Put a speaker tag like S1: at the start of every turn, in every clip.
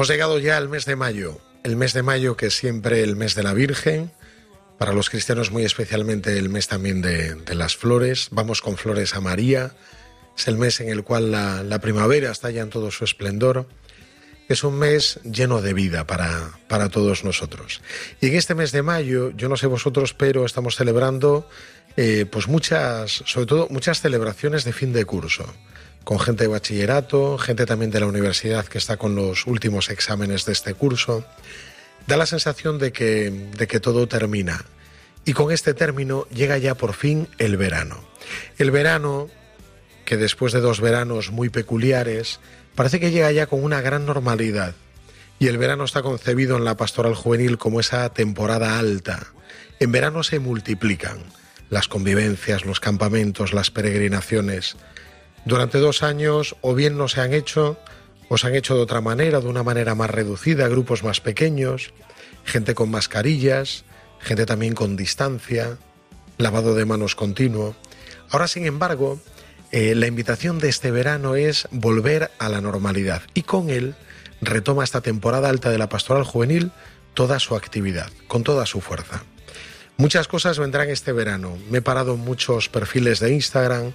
S1: Hemos llegado ya al mes de mayo, el mes de mayo que es siempre el mes de la Virgen, para los cristianos muy especialmente el mes también de, las flores, vamos con flores a María, es el mes en el cual la, la primavera está ya en todo su esplendor, es un mes lleno de vida para, para todos nosotros. Y en este mes de mayo, yo no sé vosotros, pero estamos celebrando eh, pues muchas, sobre todo muchas celebraciones de fin de curso con gente de bachillerato, gente también de la universidad que está con los últimos exámenes de este curso. Da la sensación de que, de que todo termina. Y con este término llega ya por fin el verano. El verano, que después de dos veranos muy peculiares, parece que llega ya con una gran normalidad. Y el verano está concebido en la pastoral juvenil como esa temporada alta. En verano se multiplican las convivencias, los campamentos, las peregrinaciones. Durante dos años o bien no se han hecho, o se han hecho de otra manera, de una manera más reducida, grupos más pequeños, gente con mascarillas, gente también con distancia, lavado de manos continuo. Ahora, sin embargo, eh, la invitación de este verano es volver a la normalidad y con él retoma esta temporada alta de la pastoral juvenil toda su actividad, con toda su fuerza. Muchas cosas vendrán este verano. Me he parado en muchos perfiles de Instagram,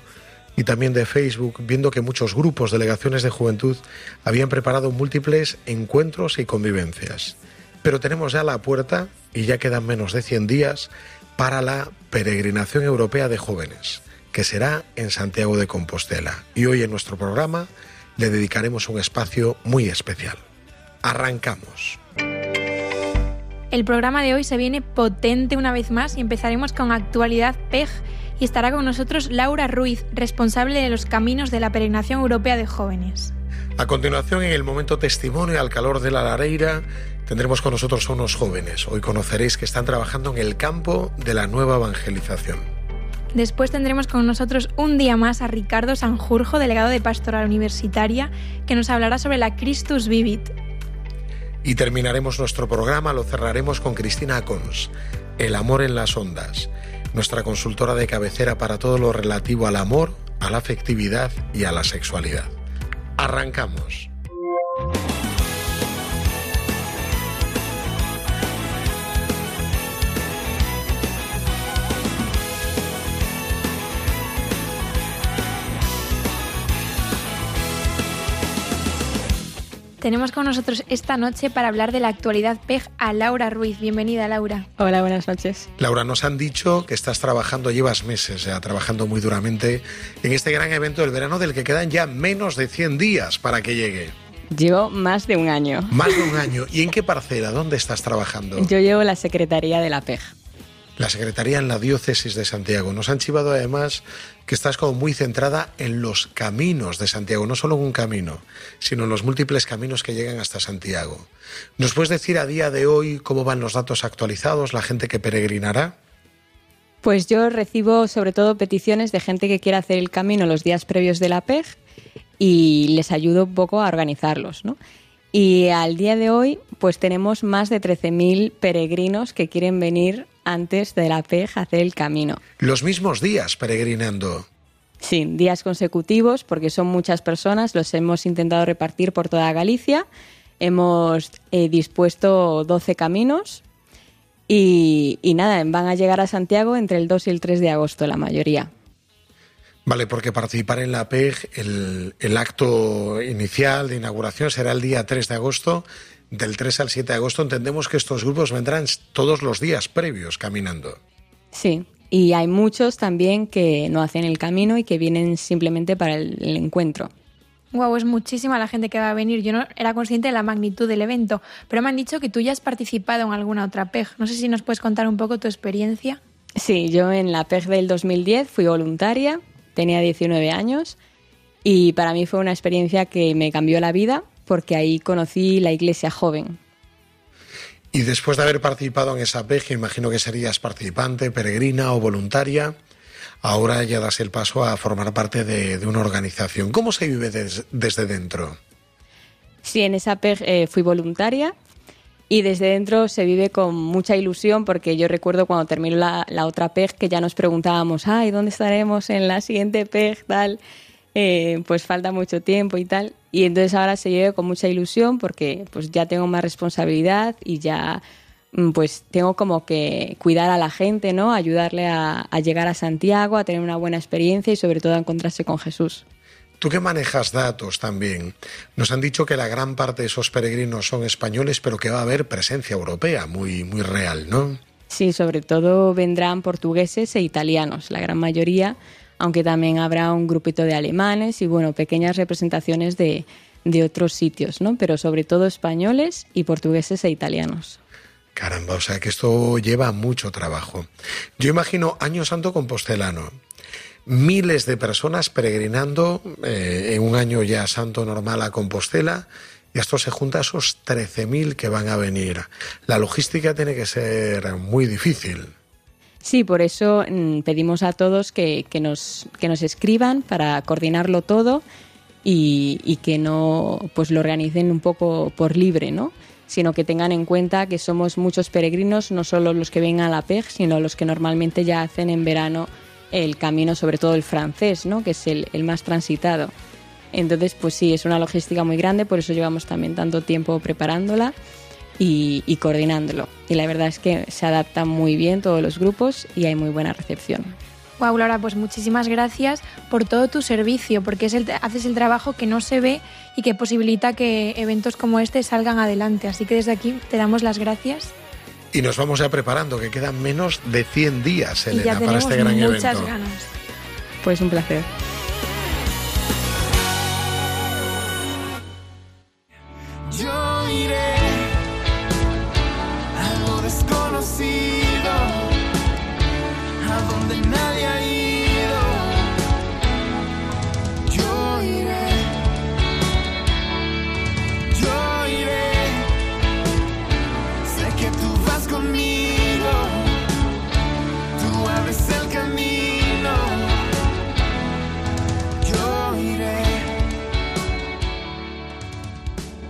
S1: y también de Facebook, viendo que muchos grupos, delegaciones de juventud, habían preparado múltiples encuentros y convivencias. Pero tenemos ya la puerta, y ya quedan menos de 100 días, para la peregrinación europea de jóvenes, que será en Santiago de Compostela. Y hoy en nuestro programa le dedicaremos un espacio muy especial. Arrancamos.
S2: El programa de hoy se viene potente una vez más y empezaremos con actualidad PEG y estará con nosotros Laura Ruiz, responsable de los caminos de la peregrinación europea de jóvenes.
S1: A continuación, en el momento testimonio al calor de la lareira, tendremos con nosotros a unos jóvenes. Hoy conoceréis que están trabajando en el campo de la nueva evangelización.
S2: Después tendremos con nosotros un día más a Ricardo Sanjurjo, delegado de Pastoral Universitaria, que nos hablará sobre la Christus Vivit.
S1: Y terminaremos nuestro programa, lo cerraremos con Cristina Cons, El amor en las ondas, nuestra consultora de cabecera para todo lo relativo al amor, a la afectividad y a la sexualidad. Arrancamos.
S2: Tenemos con nosotros esta noche para hablar de la actualidad PEG a Laura Ruiz. Bienvenida, Laura.
S3: Hola, buenas noches.
S1: Laura, nos han dicho que estás trabajando, llevas meses ya trabajando muy duramente en este gran evento del verano del que quedan ya menos de 100 días para que llegue.
S3: Llevo más de un año.
S1: Más de un año. ¿Y en qué parcela? ¿Dónde estás trabajando?
S3: Yo llevo la Secretaría de la PEG.
S1: La Secretaría en la Diócesis de Santiago. Nos han chivado además que estás como muy centrada en los caminos de Santiago, no solo en un camino, sino en los múltiples caminos que llegan hasta Santiago. ¿Nos puedes decir a día de hoy cómo van los datos actualizados, la gente que peregrinará?
S3: Pues yo recibo sobre todo peticiones de gente que quiere hacer el camino los días previos de la PEG y les ayudo un poco a organizarlos, ¿no? Y al día de hoy, pues tenemos más de 13.000 peregrinos que quieren venir antes de la PEG a hacer el camino.
S1: Los mismos días peregrinando.
S3: Sí, días consecutivos, porque son muchas personas, los hemos intentado repartir por toda Galicia. Hemos eh, dispuesto 12 caminos y, y nada, van a llegar a Santiago entre el 2 y el 3 de agosto, la mayoría.
S1: Vale, porque participar en la PEG, el, el, acto inicial de inauguración será el día 3 de agosto. Del 3 al 7 de agosto entendemos que estos grupos vendrán todos los días previos caminando.
S3: Sí, Y hay muchos también que no hacen el camino y que vienen simplemente para el, el encuentro.
S2: Wow, es muchísima la gente que va a venir. Yo no era consciente de la magnitud del evento, pero me han dicho que tú ya has participado en alguna otra PEG. No sé si nos puedes contar un poco tu experiencia.
S3: Sí, yo en la PEG del 2010 fui voluntaria, tenía 19 años y para mí fue una experiencia que me cambió la vida porque ahí conocí la iglesia joven.
S1: Y después de haber participado en esa PEG, imagino que serías participante, peregrina o voluntaria, ahora ya das el paso a formar parte de, de una organización. ¿Cómo se vive des, desde dentro?
S3: Sí, en esa PEG eh, fui voluntaria y desde dentro se vive con mucha ilusión porque yo recuerdo cuando terminó la, otra PEG que ya nos preguntábamos, ay, ¿dónde estaremos en la siguiente PEG? Tal, eh, pues falta mucho tiempo y tal. Y entonces ahora se vive con mucha ilusión porque pues ya tengo más responsabilidad y ya mm, pues tengo como que cuidar a la gente, ¿no? Ayudarle a llegar a Santiago, a tener una buena experiencia y sobre todo a encontrarse con Jesús.
S1: Tú que manejas datos también, nos han dicho que la gran parte de esos peregrinos son españoles, pero que va a haber presencia europea muy, muy real, ¿no?
S3: Sí, sobre todo vendrán portugueses e italianos, la gran mayoría, aunque también habrá un grupito de alemanes y, bueno, pequeñas representaciones de, de otros sitios, ¿no? Pero sobre todo españoles y portugueses e italianos.
S1: Caramba, o sea que esto lleva mucho trabajo. Yo imagino Año Santo Compostelano, miles de personas peregrinando eh, en un año ya santo normal a Compostela y esto se junta a esos 13.000 que van a venir. La logística tiene que ser muy difícil.
S3: Sí, por eso mm, pedimos a todos que, que, nos, que nos escriban para coordinarlo todo y, que no pues lo organicen un poco por libre, ¿no? sino que tengan en cuenta que somos muchos peregrinos, no solo los que vengan a la PEG, sino los que normalmente ya hacen en verano el camino, sobre todo el francés, ¿no? que es el, el, más transitado. Entonces, pues sí, es una logística muy grande, por eso llevamos también tanto tiempo preparándola y, y coordinándolo. Y la verdad es que se adaptan muy bien todos los grupos y hay muy buena recepción.
S2: Wow, Laura, pues muchísimas gracias por todo tu servicio, porque es el, haces el trabajo que no se ve y que posibilita que eventos como este salgan adelante. Así que desde aquí te damos las gracias.
S1: Y nos vamos ya preparando, que quedan menos de 100 días, Elena, para este gran
S2: muchas
S1: evento.
S2: Ganas.
S3: Pues un placer.
S4: Yo iré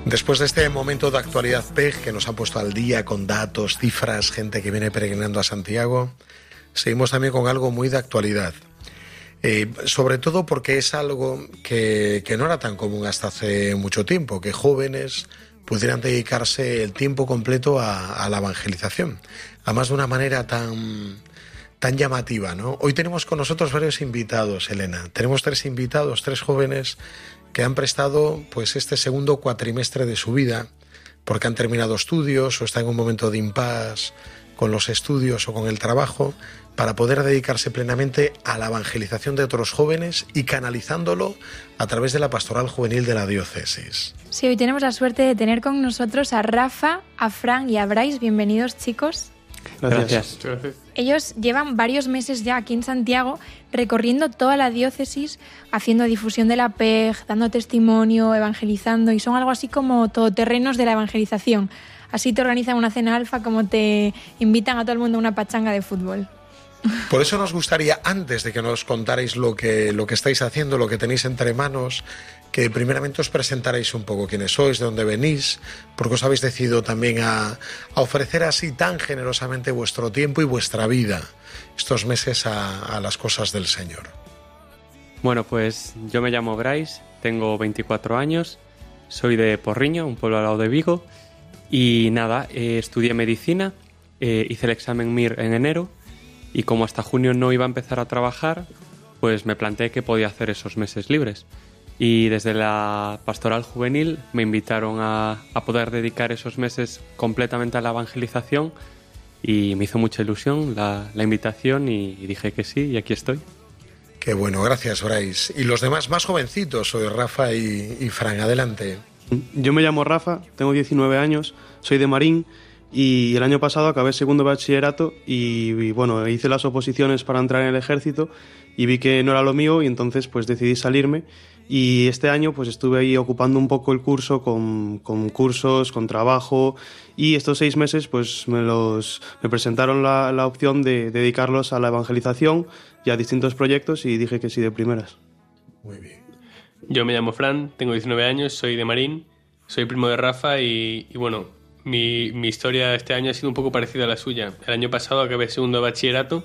S1: Después de este momento de actualidad PEG que nos ha puesto al día con datos, cifras, gente que viene peregrinando a Santiago, seguimos también con algo muy de actualidad. Eh, sobre todo porque es algo que, que, no era tan común hasta hace mucho tiempo, que jóvenes pudieran dedicarse el tiempo completo a, la evangelización, además de una manera tan, tan llamativa. ¿no? Hoy tenemos con nosotros varios invitados, Elena. Tenemos tres invitados, tres jóvenes que han prestado pues este segundo cuatrimestre de su vida porque han terminado estudios o están en un momento de impas con los estudios o con el trabajo para poder dedicarse plenamente a la evangelización de otros jóvenes y canalizándolo a través de la pastoral juvenil de la diócesis.
S2: Sí, hoy tenemos la suerte de tener con nosotros a Rafa, a Fran y a Bryce. Bienvenidos, chicos.
S5: Gracias. Gracias.
S2: Ellos llevan varios meses ya aquí en Santiago recorriendo toda la diócesis, haciendo difusión de la PEG, dando testimonio, evangelizando y son algo así como todoterrenos de la evangelización. Así te organizan una cena alfa como te invitan a todo el mundo a una pachanga de fútbol.
S1: Por eso nos gustaría, antes de que nos contarais lo que, lo que estáis haciendo, lo que tenéis entre manos, que primeramente os presentarais un poco quiénes sois, de dónde venís, porque os habéis decidido también a, ofrecer así tan generosamente vuestro tiempo y vuestra vida estos meses a, a, las cosas del Señor.
S5: Bueno, pues yo me llamo Bryce, tengo 24 años, soy de Porriño, un pueblo al lado de Vigo, y nada, eh, estudié medicina, eh, hice el examen MIR en enero, y como hasta junio no iba a empezar a trabajar, pues me planteé que podía hacer esos meses libres. Y desde la pastoral juvenil me invitaron a, a, poder dedicar esos meses completamente a la evangelización y me hizo mucha ilusión la, la invitación y, y dije que sí y aquí estoy.
S1: Qué bueno, gracias Bryce. Y los demás más jovencitos, soy Rafa y, y Fran, adelante.
S6: Yo me llamo Rafa, tengo 19 años, soy de Marín y el año pasado acabé segundo bachillerato y, y, bueno, hice las oposiciones para entrar en el ejército y vi que no era lo mío y entonces pues decidí salirme y este año pues estuve ahí ocupando un poco el curso con, con cursos, con trabajo y estos seis meses pues me, los, me presentaron la, la opción de dedicarlos a la evangelización y a distintos proyectos y dije que sí de primeras.
S1: Muy bien.
S7: Yo me llamo Fran, tengo 19 años, soy de Marín, soy primo de Rafa y, y bueno, mi, mi, historia este año ha sido un poco parecida a la suya. El año pasado acabé segundo bachillerato,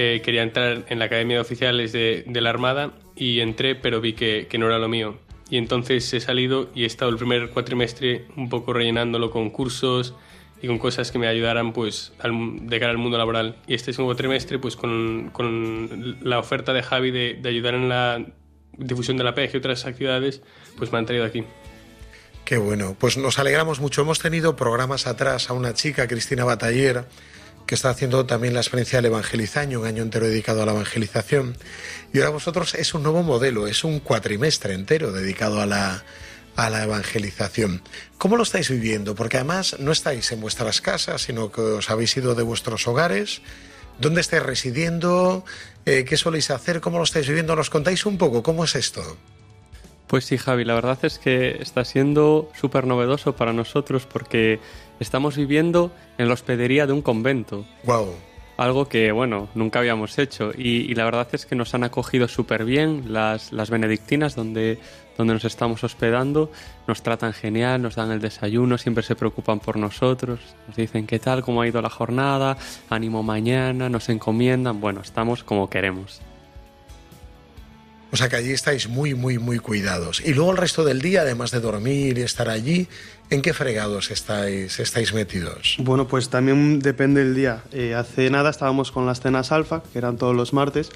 S7: eh, quería entrar en la Academia de Oficiales de, de la Armada y entré, pero vi que, que, no era lo mío. Y entonces he salido y he estado el primer cuatrimestre un poco rellenándolo con cursos y con cosas que me ayudaran pues al, de cara al mundo laboral. Y este segundo trimestre pues con, con la oferta de Javi de, de ayudar en la difusión de la PEG y otras actividades, pues me han traído aquí.
S1: Qué bueno, pues nos alegramos mucho. Hemos tenido programas atrás a una chica, Cristina Bataller, que está haciendo también la experiencia del evangelizaño, un año entero dedicado a la evangelización. Y ahora vosotros es un nuevo modelo, es un cuatrimestre entero dedicado a la, a la evangelización. ¿Cómo lo estáis viviendo? Porque además no estáis en vuestras casas, sino que os habéis ido de vuestros hogares. ¿Dónde estáis residiendo? Eh, ¿Qué soléis hacer? ¿Cómo lo estáis viviendo? ¿Nos contáis un poco cómo es esto?
S5: Pues sí, Javi, la verdad es que está siendo súper novedoso para nosotros porque estamos viviendo en la hospedería de un convento.
S1: ¡Wow!
S5: Algo que, bueno, nunca habíamos hecho. Y, y la verdad es que nos han acogido súper bien las, las benedictinas donde, donde nos estamos hospedando. Nos tratan genial, nos dan el desayuno, siempre se preocupan por nosotros. Nos dicen qué tal, cómo ha ido la jornada, ánimo mañana, nos encomiendan. Bueno, estamos como queremos.
S1: O sea que allí estáis muy, muy, muy cuidados. Y luego el resto del día, además de dormir y estar allí, ¿en qué fregados estáis, estáis metidos?
S6: Bueno, pues también depende del día. Eh, hace nada estábamos con las cenas alfa, que eran todos los martes,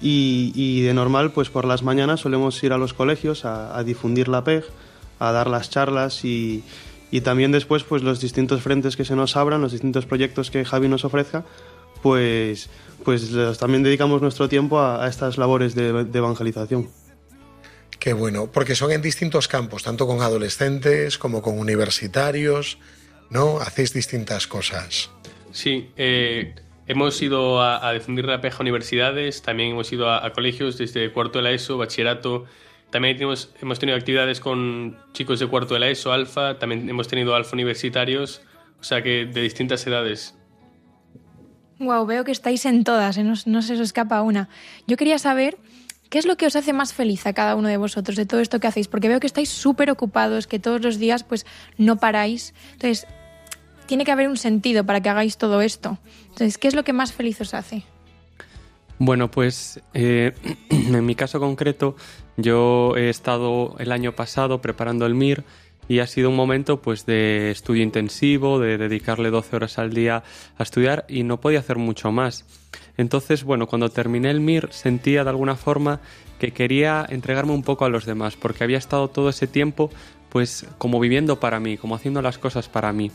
S6: y, y, de normal, pues por las mañanas solemos ir a los colegios a, a difundir la PEG, a dar las charlas y, y también después, pues los distintos frentes que se nos abran, los distintos proyectos que Javi nos ofrezca, pues, pues también dedicamos nuestro tiempo a, a estas labores de, de, evangelización.
S1: Qué bueno, porque son en distintos campos, tanto con adolescentes como con universitarios, ¿no? Hacéis distintas cosas.
S7: Sí, eh, hemos ido a, a, difundir la peja a universidades, también hemos ido a, a, colegios desde cuarto de la ESO, bachillerato, también tenemos, hemos tenido actividades con chicos de cuarto de la ESO, alfa, también hemos tenido alfa universitarios, o sea que de distintas edades.
S2: Wow, veo que estáis en todas, ¿eh? no, se os escapa una. Yo quería saber qué es lo que os hace más feliz a cada uno de vosotros de todo esto que hacéis, porque veo que estáis súper ocupados, que todos los días pues no paráis. Entonces, tiene que haber un sentido para que hagáis todo esto. Entonces, ¿qué es lo que más feliz os hace?
S5: Bueno, pues eh, en mi caso concreto, yo he estado el año pasado preparando el MIR y ha sido un momento pues de estudio intensivo, de dedicarle 12 horas al día a estudiar y no podía hacer mucho más. Entonces, bueno, cuando terminé el MIR sentía de alguna forma que quería entregarme un poco a los demás, porque había estado todo ese tiempo pues como viviendo para mí, como haciendo las cosas para mí.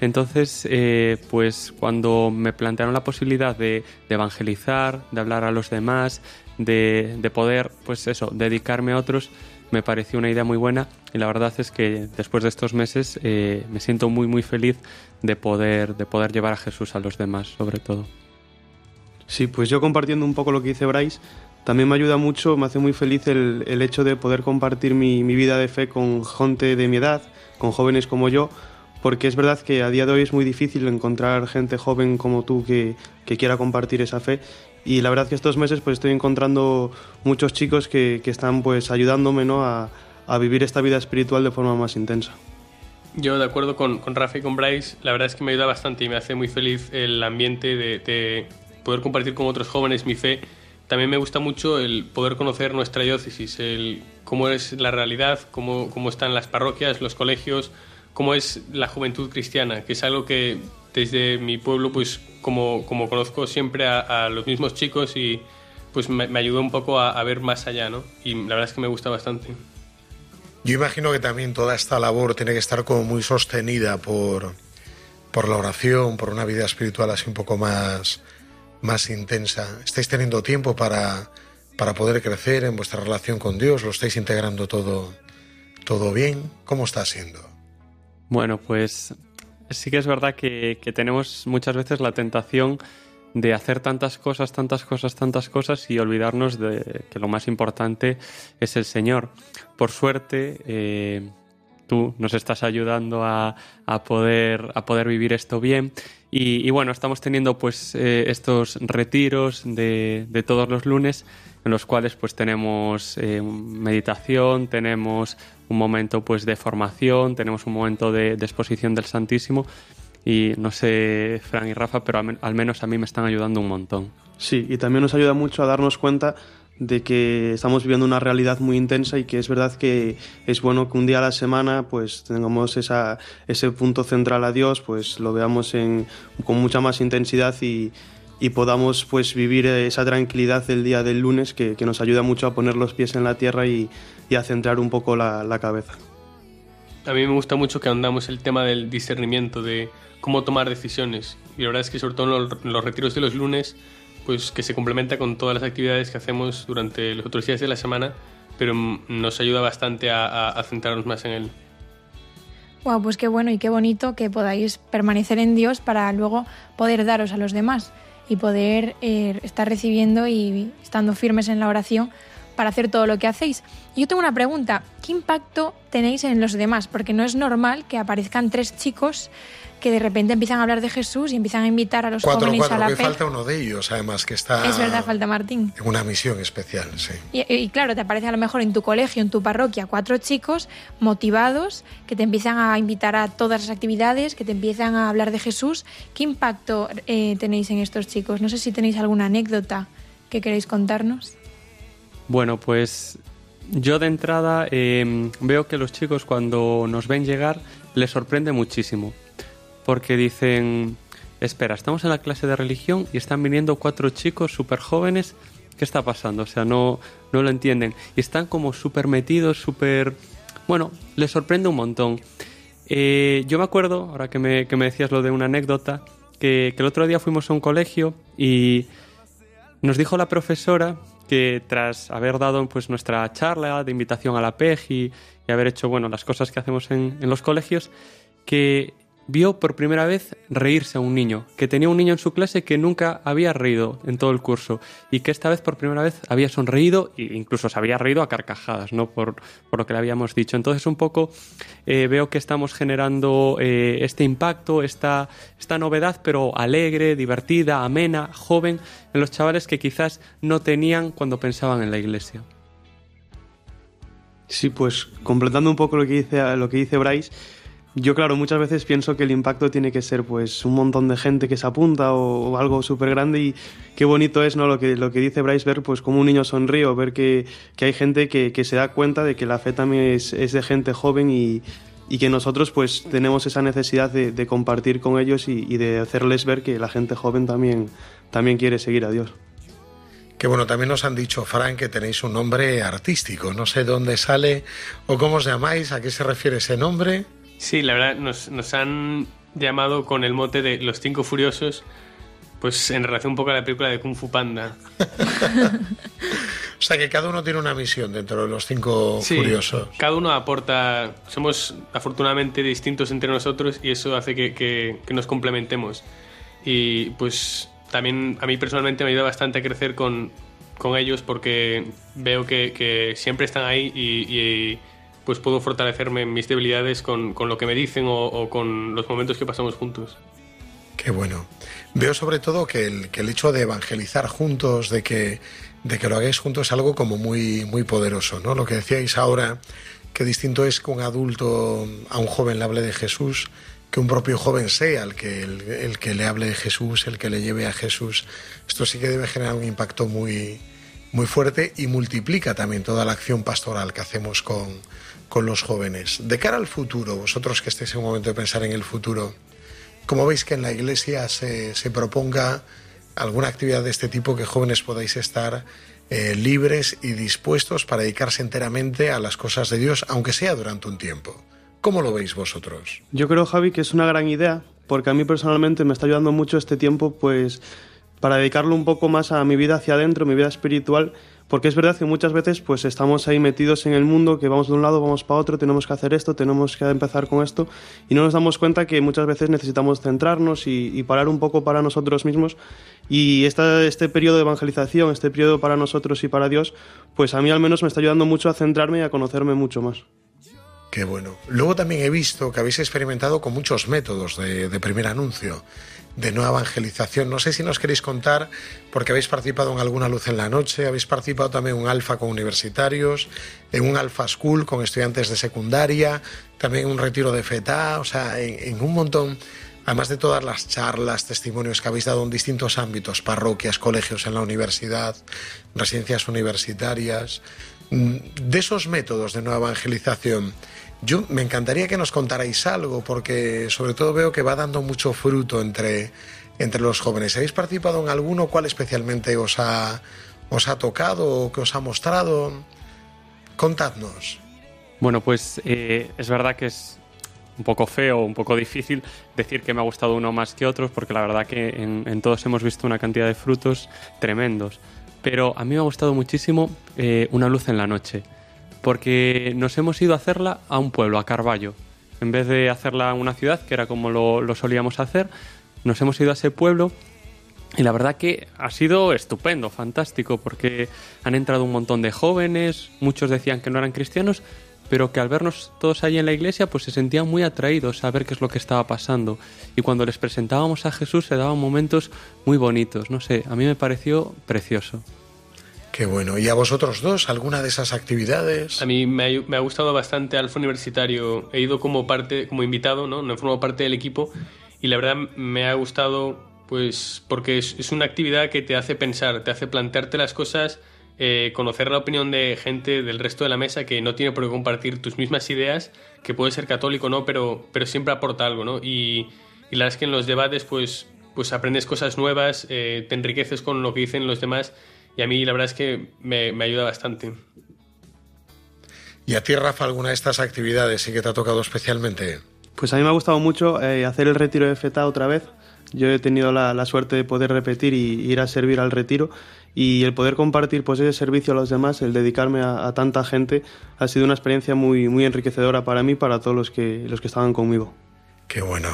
S5: Entonces, eh, pues cuando me plantearon la posibilidad de, de, evangelizar, de hablar a los demás, de, de poder, pues eso, dedicarme a otros, me pareció una idea muy buena y la verdad es que después de estos meses eh, me siento muy muy feliz de poder, de poder llevar a Jesús a los demás, sobre todo.
S6: Sí, pues yo compartiendo un poco lo que dice Bryce, también me ayuda mucho, me hace muy feliz el, el hecho de poder compartir mi, mi, vida de fe con gente de mi edad, con jóvenes como yo, porque es verdad que a día de hoy es muy difícil encontrar gente joven como tú que, que quiera compartir esa fe y la verdad que estos meses pues estoy encontrando muchos chicos que, que están pues ayudándome ¿no? a, a, vivir esta vida espiritual de forma más intensa.
S7: Yo de acuerdo con, con Rafa y con Bryce, la verdad es que me ayuda bastante y me hace muy feliz el ambiente de, de poder compartir con otros jóvenes mi fe. También me gusta mucho el poder conocer nuestra diócesis, el cómo es la realidad, cómo, cómo están las parroquias, los colegios, cómo es la juventud cristiana, que es algo que desde mi pueblo, pues como, como conozco siempre a, a, los mismos chicos y pues me, me ayudó un poco a, a, ver más allá, ¿no? Y la verdad es que me gusta bastante.
S1: Yo imagino que también toda esta labor tiene que estar como muy sostenida por, por la oración, por una vida espiritual así un poco más, más intensa. ¿Estáis teniendo tiempo para, para poder crecer en vuestra relación con Dios? ¿Lo estáis integrando todo, todo bien? ¿Cómo está siendo?
S5: Bueno, pues sí que es verdad que, tenemos muchas veces la tentación de hacer tantas cosas, tantas cosas, tantas cosas y olvidarnos de que lo más importante es el Señor. Por suerte, eh, tú nos estás ayudando a, a, poder, a poder vivir esto bien. Y, bueno, estamos teniendo pues eh, estos retiros de, de, todos los lunes en los cuales pues tenemos eh, meditación, tenemos un momento pues de formación, tenemos un momento de, exposición del Santísimo y no sé, Fran y Rafa, pero al, menos a mí me están ayudando un montón.
S6: Sí, y también nos ayuda mucho a darnos cuenta de que estamos viviendo una realidad muy intensa y que es verdad que es bueno que un día a la semana pues tengamos esa, ese punto central a Dios, pues lo veamos en, con mucha más intensidad y, y podamos pues vivir esa tranquilidad del día del lunes que, que, nos ayuda mucho a poner los pies en la tierra y, y a centrar un poco la, la cabeza.
S7: A mí me gusta mucho que andamos el tema del discernimiento, de cómo tomar decisiones. Y la verdad es que sobre todo en los, los retiros de los lunes, pues que se complementa con todas las actividades que hacemos durante los otros días de la semana, pero nos ayuda bastante a, a, a centrarnos más en él.
S2: Wow, pues qué bueno y qué bonito que podáis permanecer en Dios para luego poder daros a los demás y poder eh, estar recibiendo y estando firmes en la oración para hacer todo lo que hacéis. Yo tengo una pregunta, ¿qué impacto tenéis en los demás? Porque no es normal que aparezcan tres chicos que de repente empiezan a hablar de Jesús y empiezan a invitar a los
S1: cuatro,
S2: jóvenes
S1: cuatro,
S2: a la fe.
S1: falta uno de ellos, además, que está...
S2: Es verdad, falta Martín.
S1: En una misión especial, sí.
S2: Y, y, claro, te aparece a lo mejor en tu colegio, en tu parroquia, cuatro chicos motivados que te empiezan a invitar a todas las actividades, que te empiezan a hablar de Jesús. ¿Qué impacto eh, tenéis en estos chicos? No sé si tenéis alguna anécdota que queréis contarnos.
S5: Bueno, pues yo de entrada eh, veo que los chicos cuando nos ven llegar les sorprende muchísimo. Porque dicen, espera, estamos en la clase de religión y están viniendo cuatro chicos súper jóvenes. ¿Qué está pasando? O sea, no, no lo entienden. Y están como súper metidos, súper... Bueno, les sorprende un montón. Eh, yo me acuerdo, ahora que me, que me, decías lo de una anécdota, que, el otro día fuimos a un colegio y nos dijo la profesora que tras haber dado pues nuestra charla de invitación a la PEG y, y haber hecho bueno las cosas que hacemos en, en, los colegios, que vio por primera vez reírse a un niño, que tenía un niño en su clase que nunca había reído en todo el curso y que esta vez por primera vez había sonreído e incluso se había reído a carcajadas, ¿no? Por, por lo que le habíamos dicho. Entonces un poco eh, veo que estamos generando eh, este impacto, esta, esta novedad, pero alegre, divertida, amena, joven, en los chavales que quizás no tenían cuando pensaban en la iglesia.
S6: Sí, pues completando un poco lo que dice, lo que dice Bryce, yo, claro, muchas veces pienso que el impacto tiene que ser pues un montón de gente que se apunta o, algo súper grande y qué bonito es no lo que, lo que dice Bryce ver pues como un niño sonríe ver que, que hay gente que, que, se da cuenta de que la fe también es, es de gente joven y, y, que nosotros pues tenemos esa necesidad de, de compartir con ellos y, de hacerles ver que la gente joven también, también quiere seguir a Dios.
S1: Que bueno, también nos han dicho, Frank, que tenéis un nombre artístico. No sé dónde sale o cómo os llamáis, a qué se refiere ese nombre.
S7: Sí, la verdad, nos, nos, han llamado con el mote de Los Cinco Furiosos, pues en relación un poco a la película de Kung Fu Panda.
S1: o sea que cada uno tiene una misión dentro de los Cinco
S7: sí,
S1: Furiosos.
S7: Cada uno aporta, somos afortunadamente distintos entre nosotros y eso hace que, que, que nos complementemos. Y pues también a mí personalmente me ayuda bastante a crecer con, con ellos porque veo que, que siempre están ahí y, y pues puedo fortalecerme en mis debilidades con, con lo que me dicen o, o, con los momentos que pasamos juntos.
S1: Qué bueno. Veo sobre todo que el, que el hecho de evangelizar juntos, de que, de que lo hagáis juntos es algo como muy, muy poderoso, ¿no? Lo que decíais ahora, que distinto es que un adulto a un joven le hable de Jesús, que un propio joven sea el que, el, el que le hable de Jesús, el que le lleve a Jesús. Esto sí que debe generar un impacto muy, muy fuerte y multiplica también toda la acción pastoral que hacemos con, con los jóvenes. De cara al futuro, vosotros que estéis en un momento de pensar en el futuro, ¿cómo veis que en la iglesia se, se proponga alguna actividad de este tipo que jóvenes podáis estar eh, libres y dispuestos para dedicarse enteramente a las cosas de Dios, aunque sea durante un tiempo? ¿Cómo lo veis vosotros?
S6: Yo creo, Javi, que es una gran idea porque a mí personalmente me está ayudando mucho este tiempo, pues para dedicarlo un poco más a mi vida hacia adentro, mi vida espiritual, porque es verdad que muchas veces pues estamos ahí metidos en el mundo, que vamos de un lado, vamos para otro, tenemos que hacer esto, tenemos que empezar con esto, y no nos damos cuenta que muchas veces necesitamos centrarnos y, parar un poco para nosotros mismos. Y esta, este periodo de evangelización, este periodo para nosotros y para Dios, pues a mí al menos me está ayudando mucho a centrarme y a conocerme mucho más.
S1: Qué bueno. Luego también he visto que habéis experimentado con muchos métodos de, primer anuncio de nueva evangelización. No sé si nos queréis contar, porque habéis participado en alguna luz en la noche, habéis participado también en un alfa con universitarios, en un alfa school con estudiantes de secundaria, también en un retiro de FETA, o sea, en, un montón, además de todas las charlas, testimonios que habéis dado en distintos ámbitos, parroquias, colegios en la universidad, residencias universitarias, de esos métodos de nueva evangelización. Yo me encantaría que nos contarais algo, porque sobre todo veo que va dando mucho fruto entre, entre los jóvenes. ¿Habéis participado en alguno? ¿Cuál especialmente os ha, os ha tocado o que os ha mostrado? Contadnos.
S5: Bueno, pues eh, es verdad que es un poco feo, un poco difícil decir que me ha gustado uno más que otros, porque la verdad que en, en todos hemos visto una cantidad de frutos tremendos. Pero a mí me ha gustado muchísimo eh, Una luz en la noche porque nos hemos ido a hacerla a un pueblo, a Carballo. En vez de hacerla a una ciudad, que era como lo, solíamos hacer, nos hemos ido a ese pueblo y la verdad que ha sido estupendo, fantástico, porque han entrado un montón de jóvenes, muchos decían que no eran cristianos, pero que al vernos todos allí en la iglesia, pues se sentían muy atraídos a ver qué es lo que estaba pasando. Y cuando les presentábamos a Jesús se daban momentos muy bonitos, no sé, a mí me pareció precioso.
S1: Qué bueno. ¿Y a vosotros dos alguna de esas actividades?
S7: A mí me ha, gustado bastante Alfa Universitario. He ido como parte, como invitado, ¿no? No he formado parte del equipo y la verdad me ha gustado, pues, porque es, una actividad que te hace pensar, te hace plantearte las cosas, eh, conocer la opinión de gente del resto de la mesa que no tiene por qué compartir tus mismas ideas, que puede ser católico, ¿no? Pero, pero siempre aporta algo, ¿no? Y, y la verdad es que en los debates, pues, pues aprendes cosas nuevas, eh, te enriqueces con lo que dicen los demás y a mí la verdad es que me, ayuda bastante.
S1: ¿Y a ti, Rafa, alguna de estas actividades sí que te ha tocado especialmente?
S6: Pues a mí me ha gustado mucho eh, hacer el retiro de FETA otra vez. Yo he tenido la, suerte de poder repetir y ir a servir al retiro y el poder compartir pues ese servicio a los demás, el dedicarme a, tanta gente, ha sido una experiencia muy, muy enriquecedora para mí, para todos los que, los que estaban conmigo.
S1: Qué bueno.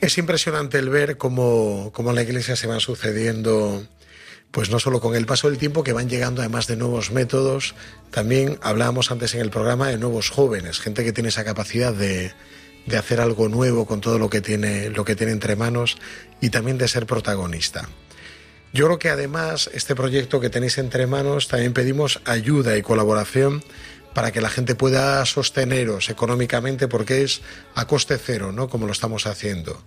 S1: Es impresionante el ver cómo, cómo la iglesia se van sucediendo pues no solo con el paso del tiempo que van llegando además de nuevos métodos, también hablábamos antes en el programa de nuevos jóvenes, gente que tiene esa capacidad de, de hacer algo nuevo con todo lo que tiene lo que tiene entre manos y también de ser protagonista. Yo creo que además este proyecto que tenéis entre manos también pedimos ayuda y colaboración para que la gente pueda sosteneros económicamente porque es a coste cero, ¿no? Como lo estamos haciendo.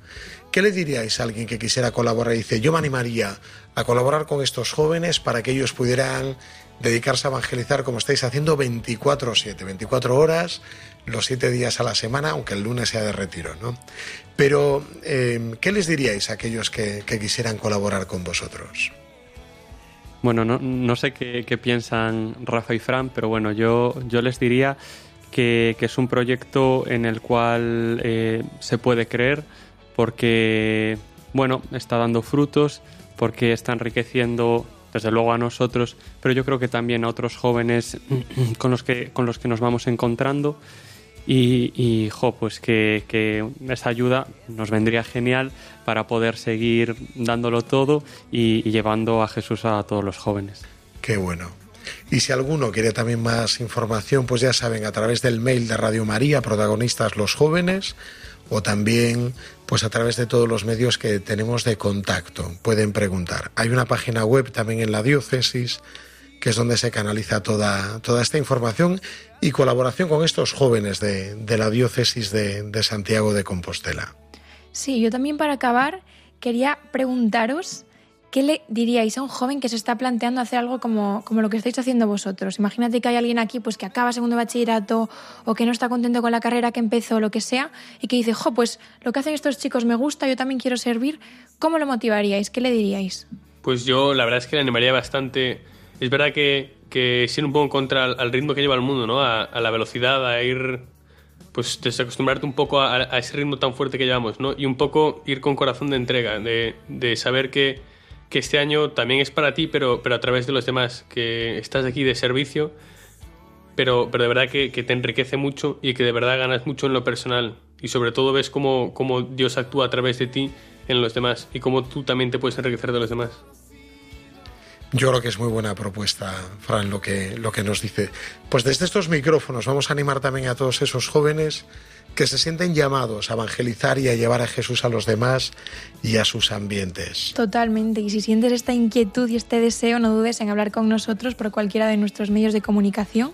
S1: ¿Qué le diríais a alguien que quisiera colaborar? Dice, yo me animaría a colaborar con estos jóvenes para que ellos pudieran dedicarse a evangelizar como estáis haciendo 24/7, 24 horas, los 7 días a la semana, aunque el lunes sea de retiro, ¿no? Pero, em, ¿qué les diríais a aquellos que, quisieran colaborar con vosotros?
S5: Bueno, no, sé qué, piensan Rafa y Fran, pero bueno, yo, yo les diría que, es un proyecto en el cual eh, se puede creer, porque, bueno, está dando frutos, porque está enriqueciendo desde luego a nosotros, pero yo creo que también a otros jóvenes con los que, con los que nos vamos encontrando. Y, jo, pues que, que, esa ayuda nos vendría genial para poder seguir dándolo todo y, y llevando a Jesús a todos los jóvenes.
S1: Qué bueno. Y si alguno quiere también más información, pues ya saben, a través del mail de Radio María, protagonistas los jóvenes, o también pues a través de todos los medios que tenemos de contacto. Pueden preguntar. Hay una página web también en la diócesis que es donde se canaliza toda, toda esta información y colaboración con estos jóvenes de, de la diócesis de, de Santiago de Compostela.
S2: Sí, yo también para acabar quería preguntaros ¿Qué le diríais a un joven que se está planteando hacer algo como, como, lo que estáis haciendo vosotros? Imagínate que hay alguien aquí pues, que acaba segundo bachillerato o que no está contento con la carrera que empezó o lo que sea y que dice, jo, pues lo que hacen estos chicos me gusta, yo también quiero servir. ¿Cómo lo motivaríais? ¿Qué le diríais?
S7: Pues yo la verdad es que le animaría bastante. Es verdad que, que un poco contra al ritmo que lleva el mundo, ¿no? A, a la velocidad, a ir pues desacostumbrarte un poco a, a ese ritmo tan fuerte que llevamos, ¿no? Y un poco ir con corazón de entrega, de, de saber que, que este año también es para ti, pero, pero a través de los demás, que estás aquí de servicio, pero, pero de verdad que, que te enriquece mucho y que de verdad ganas mucho en lo personal. Y sobre todo ves cómo, cómo Dios actúa a través de ti en los demás y cómo tú también te puedes enriquecer de los demás.
S1: Yo creo que es muy buena propuesta, Fran, lo que, lo que nos dice. Pues desde estos micrófonos vamos a animar también a todos esos jóvenes que se sienten llamados a evangelizar y a llevar a Jesús a los demás y a sus ambientes.
S2: Totalmente. Y si sientes esta inquietud y este deseo, no dudes en hablar con nosotros por cualquiera de nuestros medios de comunicación,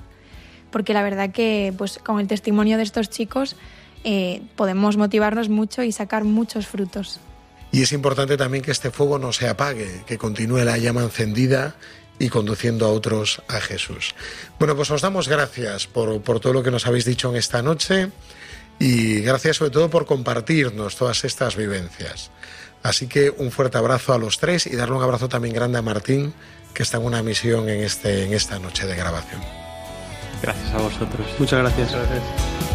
S2: porque la verdad que pues, con el testimonio de estos chicos eh, podemos motivarnos mucho y sacar muchos frutos.
S1: Y es importante también que este fuego no se apague, que continúe la llama encendida y conduciendo a otros a Jesús. Bueno, pues os damos gracias por, por, todo lo que nos habéis dicho en esta noche y gracias sobre todo por compartirnos todas estas vivencias. Así que un fuerte abrazo a los tres y darle un abrazo también grande a Martín, que está en una misión en, este, en esta noche de grabación.
S5: Gracias a vosotros.
S6: Muchas gracias. gracias.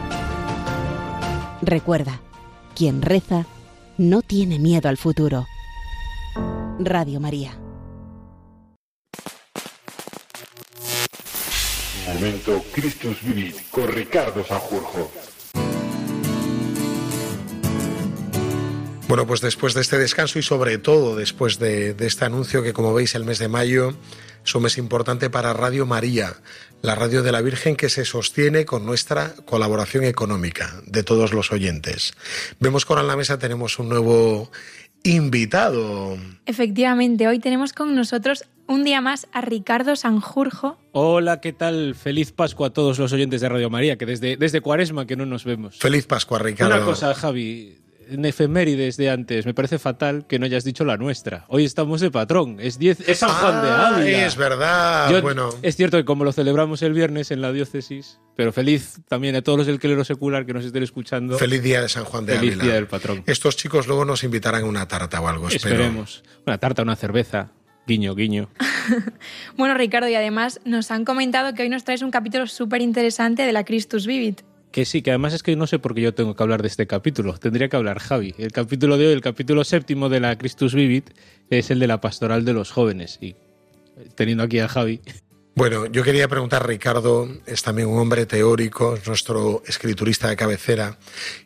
S8: Recuerda, quien reza no tiene miedo al futuro. Radio María.
S9: Momento Christus Vivit con Ricardo Sanjurjo.
S1: Bueno, pues después de este descanso y sobre todo después de, de, este anuncio que como veis el mes de mayo es un mes importante para Radio María, la radio de la Virgen que se sostiene con nuestra colaboración económica de todos los oyentes. Vemos que ahora en la mesa tenemos un nuevo invitado.
S2: Efectivamente, hoy tenemos con nosotros un día más a Ricardo Sanjurjo.
S10: Hola, ¿qué tal? Feliz Pascua a todos los oyentes de Radio María, que desde, desde Cuaresma que no nos vemos.
S1: Feliz Pascua, Ricardo.
S10: Una cosa, Javi, en efemérides de antes, me parece fatal que no hayas dicho la nuestra. Hoy estamos de patrón, es, diez, es San Juan
S1: ah,
S10: de Ávila.
S1: Es verdad,
S10: Yo,
S1: bueno.
S10: Es cierto que como lo celebramos el viernes en la diócesis, pero feliz también a todos los del clero secular que nos estén escuchando.
S1: Feliz día de San Juan de
S10: feliz
S1: Ávila.
S10: día del patrón.
S1: Estos chicos luego nos invitarán a una tarta o algo, espero.
S10: Esperemos. Una tarta, una cerveza. Guiño, guiño.
S2: bueno, Ricardo, y además nos han comentado que hoy nos traes un capítulo súper interesante de la Christus Vivit.
S10: Que sí, que además es que no sé por qué yo tengo que hablar de este capítulo. Tendría que hablar Javi. El capítulo de hoy, el capítulo séptimo de la Christus Vivit, es el de la pastoral de los jóvenes. Y teniendo aquí a Javi.
S1: Bueno, yo quería preguntar, Ricardo es también un hombre teórico, es nuestro escriturista de cabecera,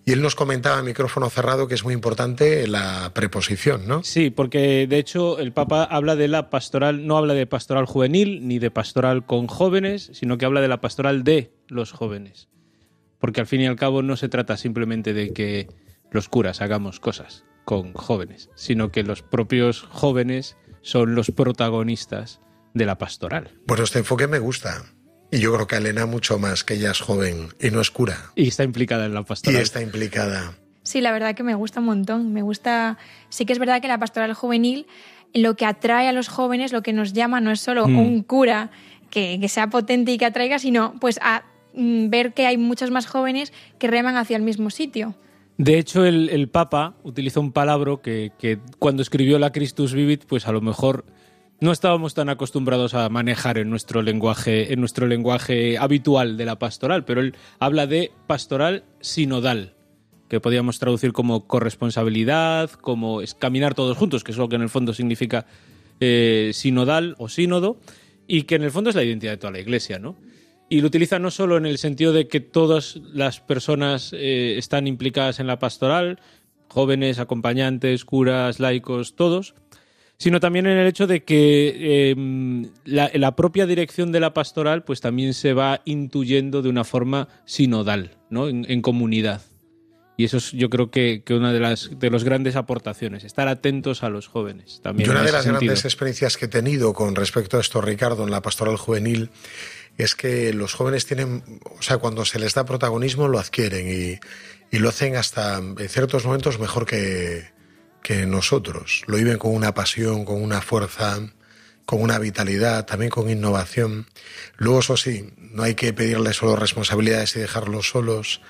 S1: y él nos comentaba a micrófono cerrado que es muy importante la preposición, ¿no?
S10: Sí, porque de hecho el Papa habla de la pastoral, no habla de pastoral juvenil ni de pastoral con jóvenes, sino que habla de la pastoral de los jóvenes. Porque al fin y al cabo no se trata simplemente de que los curas hagamos cosas con jóvenes, sino que los propios jóvenes son los protagonistas de la pastoral.
S1: Bueno, este enfoque me gusta. Y yo creo que a Elena mucho más, que ella es joven y no es cura.
S10: Y está implicada en la pastoral.
S1: Y está implicada.
S2: Sí, la verdad que me gusta un montón. Me gusta. Sí que es verdad que la pastoral juvenil lo que atrae a los jóvenes, lo que nos llama, no es solo mm. un cura que, que, sea potente y que atraiga, sino pues a ver que hay muchos más jóvenes que reman hacia el mismo sitio.
S10: De hecho, el, Papa utiliza un palabra que, cuando escribió la Christus Vivit, pues a lo mejor no estábamos tan acostumbrados a manejar en nuestro lenguaje, en nuestro lenguaje habitual de la pastoral, pero él habla de pastoral sinodal, que podríamos traducir como corresponsabilidad, como caminar todos juntos, que es lo que en el fondo significa eh, sinodal o sínodo, y que en el fondo es la identidad de toda la Iglesia, ¿no? Y lo utiliza no solo en el sentido de que todas las personas eh, están implicadas en la pastoral, jóvenes, acompañantes, curas, laicos, todos, sino también en el hecho de que eh, la, la, propia dirección de la pastoral pues también se va intuyendo de una forma sinodal, ¿no? en, en comunidad. Y eso es yo creo que, que una de las de las grandes aportaciones, estar atentos a los jóvenes. También
S1: y una de las
S10: sentido.
S1: grandes experiencias que he tenido con respecto a esto, Ricardo, en la pastoral juvenil, es que los jóvenes tienen, o sea, cuando se les da protagonismo lo adquieren y, lo hacen hasta en ciertos momentos mejor que, que nosotros. Lo viven con una pasión, con una fuerza, con una vitalidad, también con innovación. Luego, eso sí, no hay que pedirles solo responsabilidades y dejarlos solos,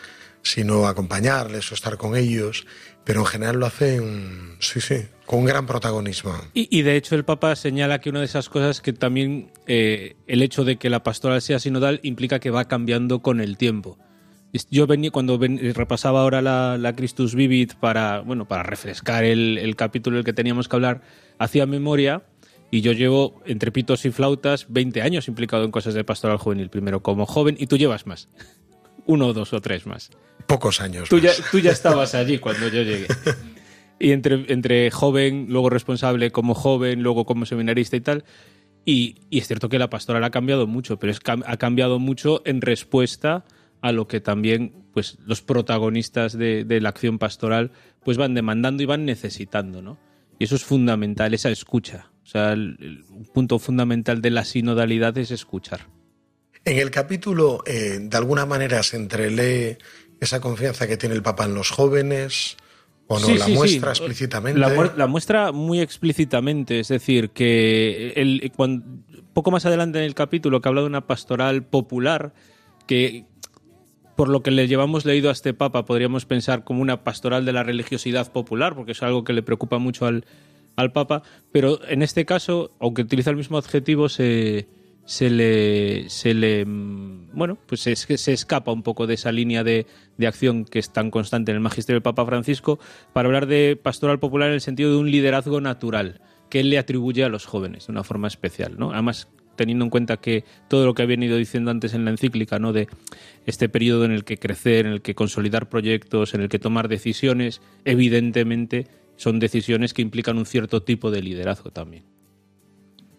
S1: sino acompañarles o estar con ellos. Pero en general lo hacen, sí, sí, con un gran protagonismo.
S10: Y, y de hecho el Papa señala que una de esas cosas que también eh, el hecho de que la pastoral sea sinodal implica que va cambiando con el tiempo. Yo venía, cuando ven, repasaba ahora la, la, Christus Vivit para, bueno, para refrescar el, el capítulo del que teníamos que hablar, hacía memoria y yo llevo entre pitos y flautas 20 años implicado en cosas de pastoral juvenil, primero como joven y tú llevas más. Uno, dos o tres más.
S1: Pocos años.
S10: Tú,
S1: más.
S10: Ya, tú ya estabas allí cuando yo llegué. Y entre, entre joven, luego responsable como joven, luego como seminarista y tal. Y, es cierto que la pastoral ha cambiado mucho, pero es, ha cambiado mucho en respuesta a lo que también pues, los protagonistas de, la acción pastoral pues, van demandando y van necesitando. ¿no? Y eso es fundamental, esa escucha. O sea, el, el punto fundamental de la sinodalidad es escuchar.
S1: En el capítulo, eh, de alguna manera, se entrelee esa confianza que tiene el Papa en los jóvenes, o no,
S10: sí,
S1: la
S10: sí,
S1: muestra
S10: sí.
S1: explícitamente.
S10: La, la, muestra muy explícitamente, es decir, que el, cuando, poco más adelante en el capítulo que habla de una pastoral popular, que por lo que le llevamos leído a este Papa podríamos pensar como una pastoral de la religiosidad popular, porque es algo que le preocupa mucho al, al Papa, pero en este caso, aunque utiliza el mismo adjetivo, se, se le, se le bueno, pues se, se, escapa un poco de esa línea de, de, acción que es tan constante en el magisterio del Papa Francisco para hablar de pastoral popular en el sentido de un liderazgo natural que él le atribuye a los jóvenes de una forma especial, ¿no? Además, teniendo en cuenta que todo lo que había ido diciendo antes en la encíclica, ¿no? De este periodo en el que crecer, en el que consolidar proyectos, en el que tomar decisiones, evidentemente son decisiones que implican un cierto tipo de liderazgo también.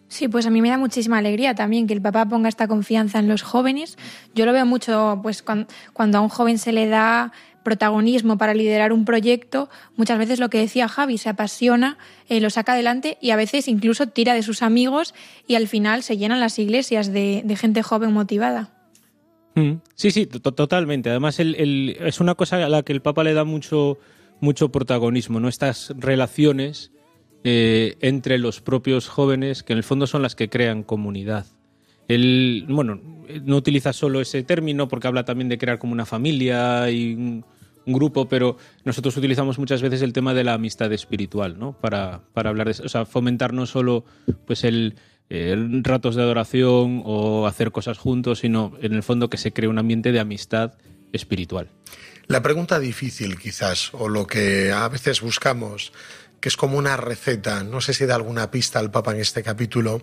S2: Sí, pues a mí me da muchísima alegría también que el papá ponga esta confianza en los jóvenes. Yo lo veo mucho, pues cuando, a un joven se le da protagonismo para liderar un proyecto, muchas veces lo que decía Javi, se apasiona, eh, lo saca adelante y a veces incluso tira de sus amigos y al final se llenan las iglesias de, gente joven motivada.
S10: Mm, sí, sí, totalmente. Además, es una cosa a la que el Papa le da mucho, mucho protagonismo, ¿no? Estas relaciones eh, entre los propios jóvenes, que en el fondo son las que crean comunidad. Él, bueno, no utiliza solo ese término porque habla también de crear como una familia y un, grupo, pero nosotros utilizamos muchas veces el tema de la amistad espiritual, ¿no? Para, para hablar de eso, o sea, fomentar no solo pues el, eh, ratos de adoración o hacer cosas juntos, sino en el fondo que se cree un ambiente de amistad espiritual.
S1: La pregunta difícil quizás, o lo que a veces buscamos, que es como una receta, no sé si da alguna pista al Papa en este capítulo,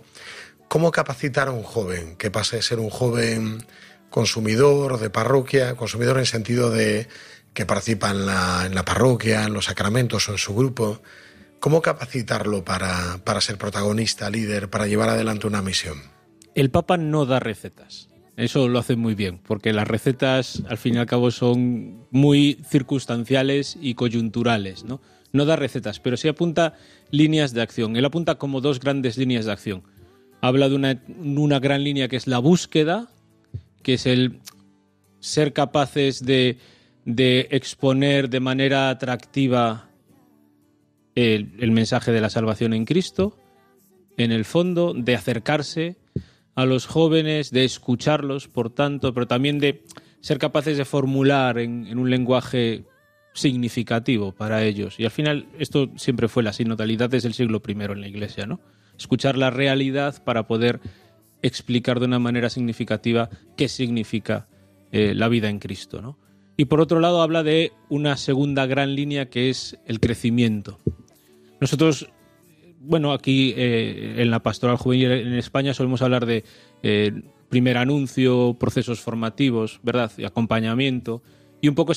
S1: ¿cómo capacitar a un joven que pase de ser un joven consumidor de parroquia, consumidor en sentido de que participa en la, en la parroquia, en los sacramentos o en su grupo? ¿Cómo capacitarlo para, para ser protagonista, líder, para llevar adelante una misión?
S10: El Papa no da recetas. Eso lo hace muy bien, porque las recetas al fin y al cabo son muy circunstanciales y coyunturales, ¿no? No da recetas, pero sí apunta líneas de acción. Él apunta como dos grandes líneas de acción. Habla de una, una gran línea que es la búsqueda, que es el ser capaces de, de exponer de manera atractiva el, mensaje de la salvación en Cristo, en el fondo, de acercarse a los jóvenes, de escucharlos, por tanto, pero también de ser capaces de formular en un lenguaje significativo para ellos. Y al final esto siempre fue la sinodalidad desde el siglo I en la Iglesia, ¿no? Escuchar la realidad para poder explicar de una manera significativa qué significa eh, la vida en Cristo, ¿no? Y por otro lado habla de una segunda gran línea que es el crecimiento. Nosotros, bueno, aquí eh, en la pastoral juvenil en España solemos hablar de eh, primer anuncio, procesos formativos, ¿verdad? Y acompañamiento. Y un poco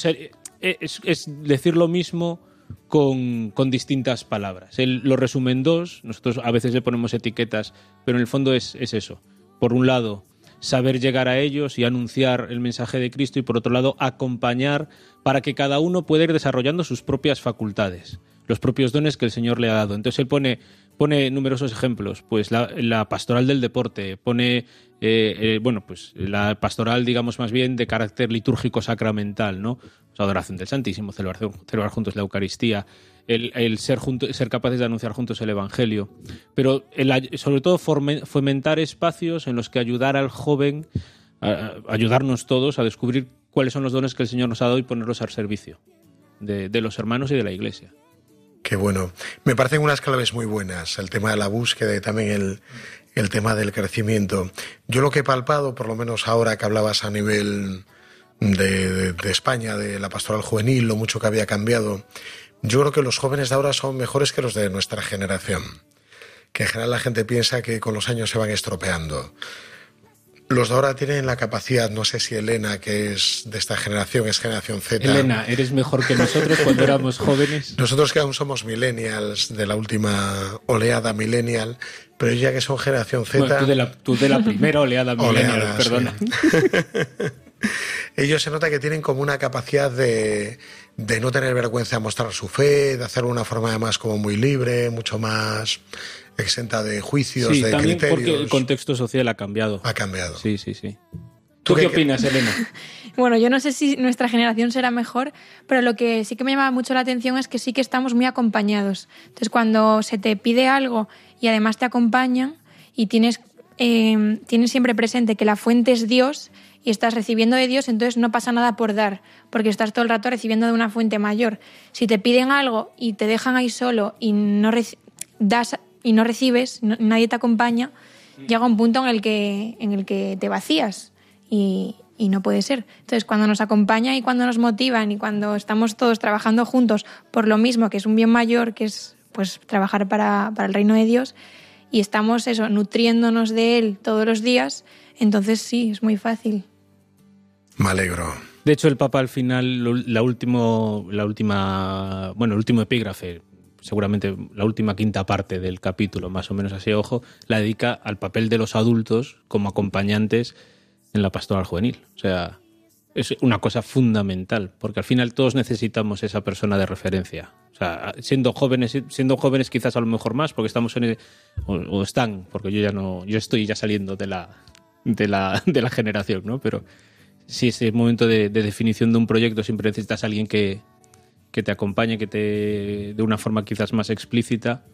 S10: es, es decir lo mismo con, con, distintas palabras. Él lo resume en dos, nosotros a veces le ponemos etiquetas, pero en el fondo es, es eso. Por un lado, saber llegar a ellos y anunciar el mensaje de Cristo y por otro lado acompañar para que cada uno pueda ir desarrollando sus propias facultades, los propios dones que el Señor le ha dado. Entonces él pone, pone numerosos ejemplos, pues la, la pastoral del deporte, pone eh, eh, bueno, pues la pastoral, digamos más bien de carácter litúrgico sacramental, ¿no? Pues adoración del Santísimo, celebrar, celebrar juntos la Eucaristía, el, ser, capaces de anunciar juntos el Evangelio, pero el, sobre todo fomentar espacios en los que ayudar al joven, ayudarnos todos a descubrir cuáles son los dones que el Señor nos ha dado y ponerlos al servicio de, de los hermanos y de la Iglesia.
S1: Qué bueno. Me parecen unas claves muy buenas. El tema de la búsqueda y también el, el tema del crecimiento. Yo lo que he palpado, por lo menos ahora que hablabas a nivel de, de, España, de la pastoral juvenil, lo mucho que había cambiado, yo creo que los jóvenes de ahora son mejores que los de nuestra generación. Que en general la gente piensa que con los años se van estropeando. Los de ahora tienen la capacidad, no sé si Elena, que es de esta generación, es generación Z.
S10: Elena, ¿eres mejor que nosotros cuando éramos jóvenes?
S1: Nosotros que aún somos millennials, de la última oleada millennial, pero ya que son generación Z.
S10: Bueno, tú, de la, tú, de la, primera oleada millennial, oleada, perdona.
S1: Sí. Ellos se nota que tienen como una capacidad de, de no tener vergüenza de mostrar su fe, de hacerlo de una forma además como muy libre, mucho más exenta de juicios,
S10: sí,
S1: de
S10: también
S1: criterios.
S10: porque el contexto social ha cambiado.
S1: Ha cambiado.
S10: Sí, sí, sí. ¿Tú, ¿Tú qué, qué opinas, Elena?
S2: Bueno, yo no sé si nuestra generación será mejor, pero lo que sí que me llama mucho la atención es que sí que estamos muy acompañados. Entonces, cuando se te pide algo y además te acompañan y tienes, eh, tienes siempre presente que la fuente es Dios y estás recibiendo de Dios, entonces no pasa nada por dar, porque estás todo el rato recibiendo de una fuente mayor. Si te piden algo y te dejan ahí solo y no das y no recibes, no, nadie te acompaña, llega un punto en el que, en el que te vacías y, y, no puede ser. Entonces, cuando nos acompaña y cuando nos motivan y cuando estamos todos trabajando juntos por lo mismo, que es un bien mayor, que es pues trabajar para, para el reino de Dios, y estamos eso, nutriéndonos de él todos los días, entonces sí, es muy fácil.
S1: Me alegro.
S10: De hecho, el Papa al final, la, último, la última, bueno, el último epígrafe, seguramente la última quinta parte del capítulo, más o menos así, ojo, la dedica al papel de los adultos como acompañantes en la pastoral juvenil. O sea, es una cosa fundamental, porque al final todos necesitamos esa persona de referencia. O sea, siendo jóvenes, siendo jóvenes quizás a lo mejor más, porque estamos en el, o, o, están, porque yo ya no, yo estoy ya saliendo de la, de la, de la generación, ¿no? Pero si es el momento de, de definición de un proyecto, siempre necesitas a alguien que, que te acompañe, que te de una forma quizás más explícita,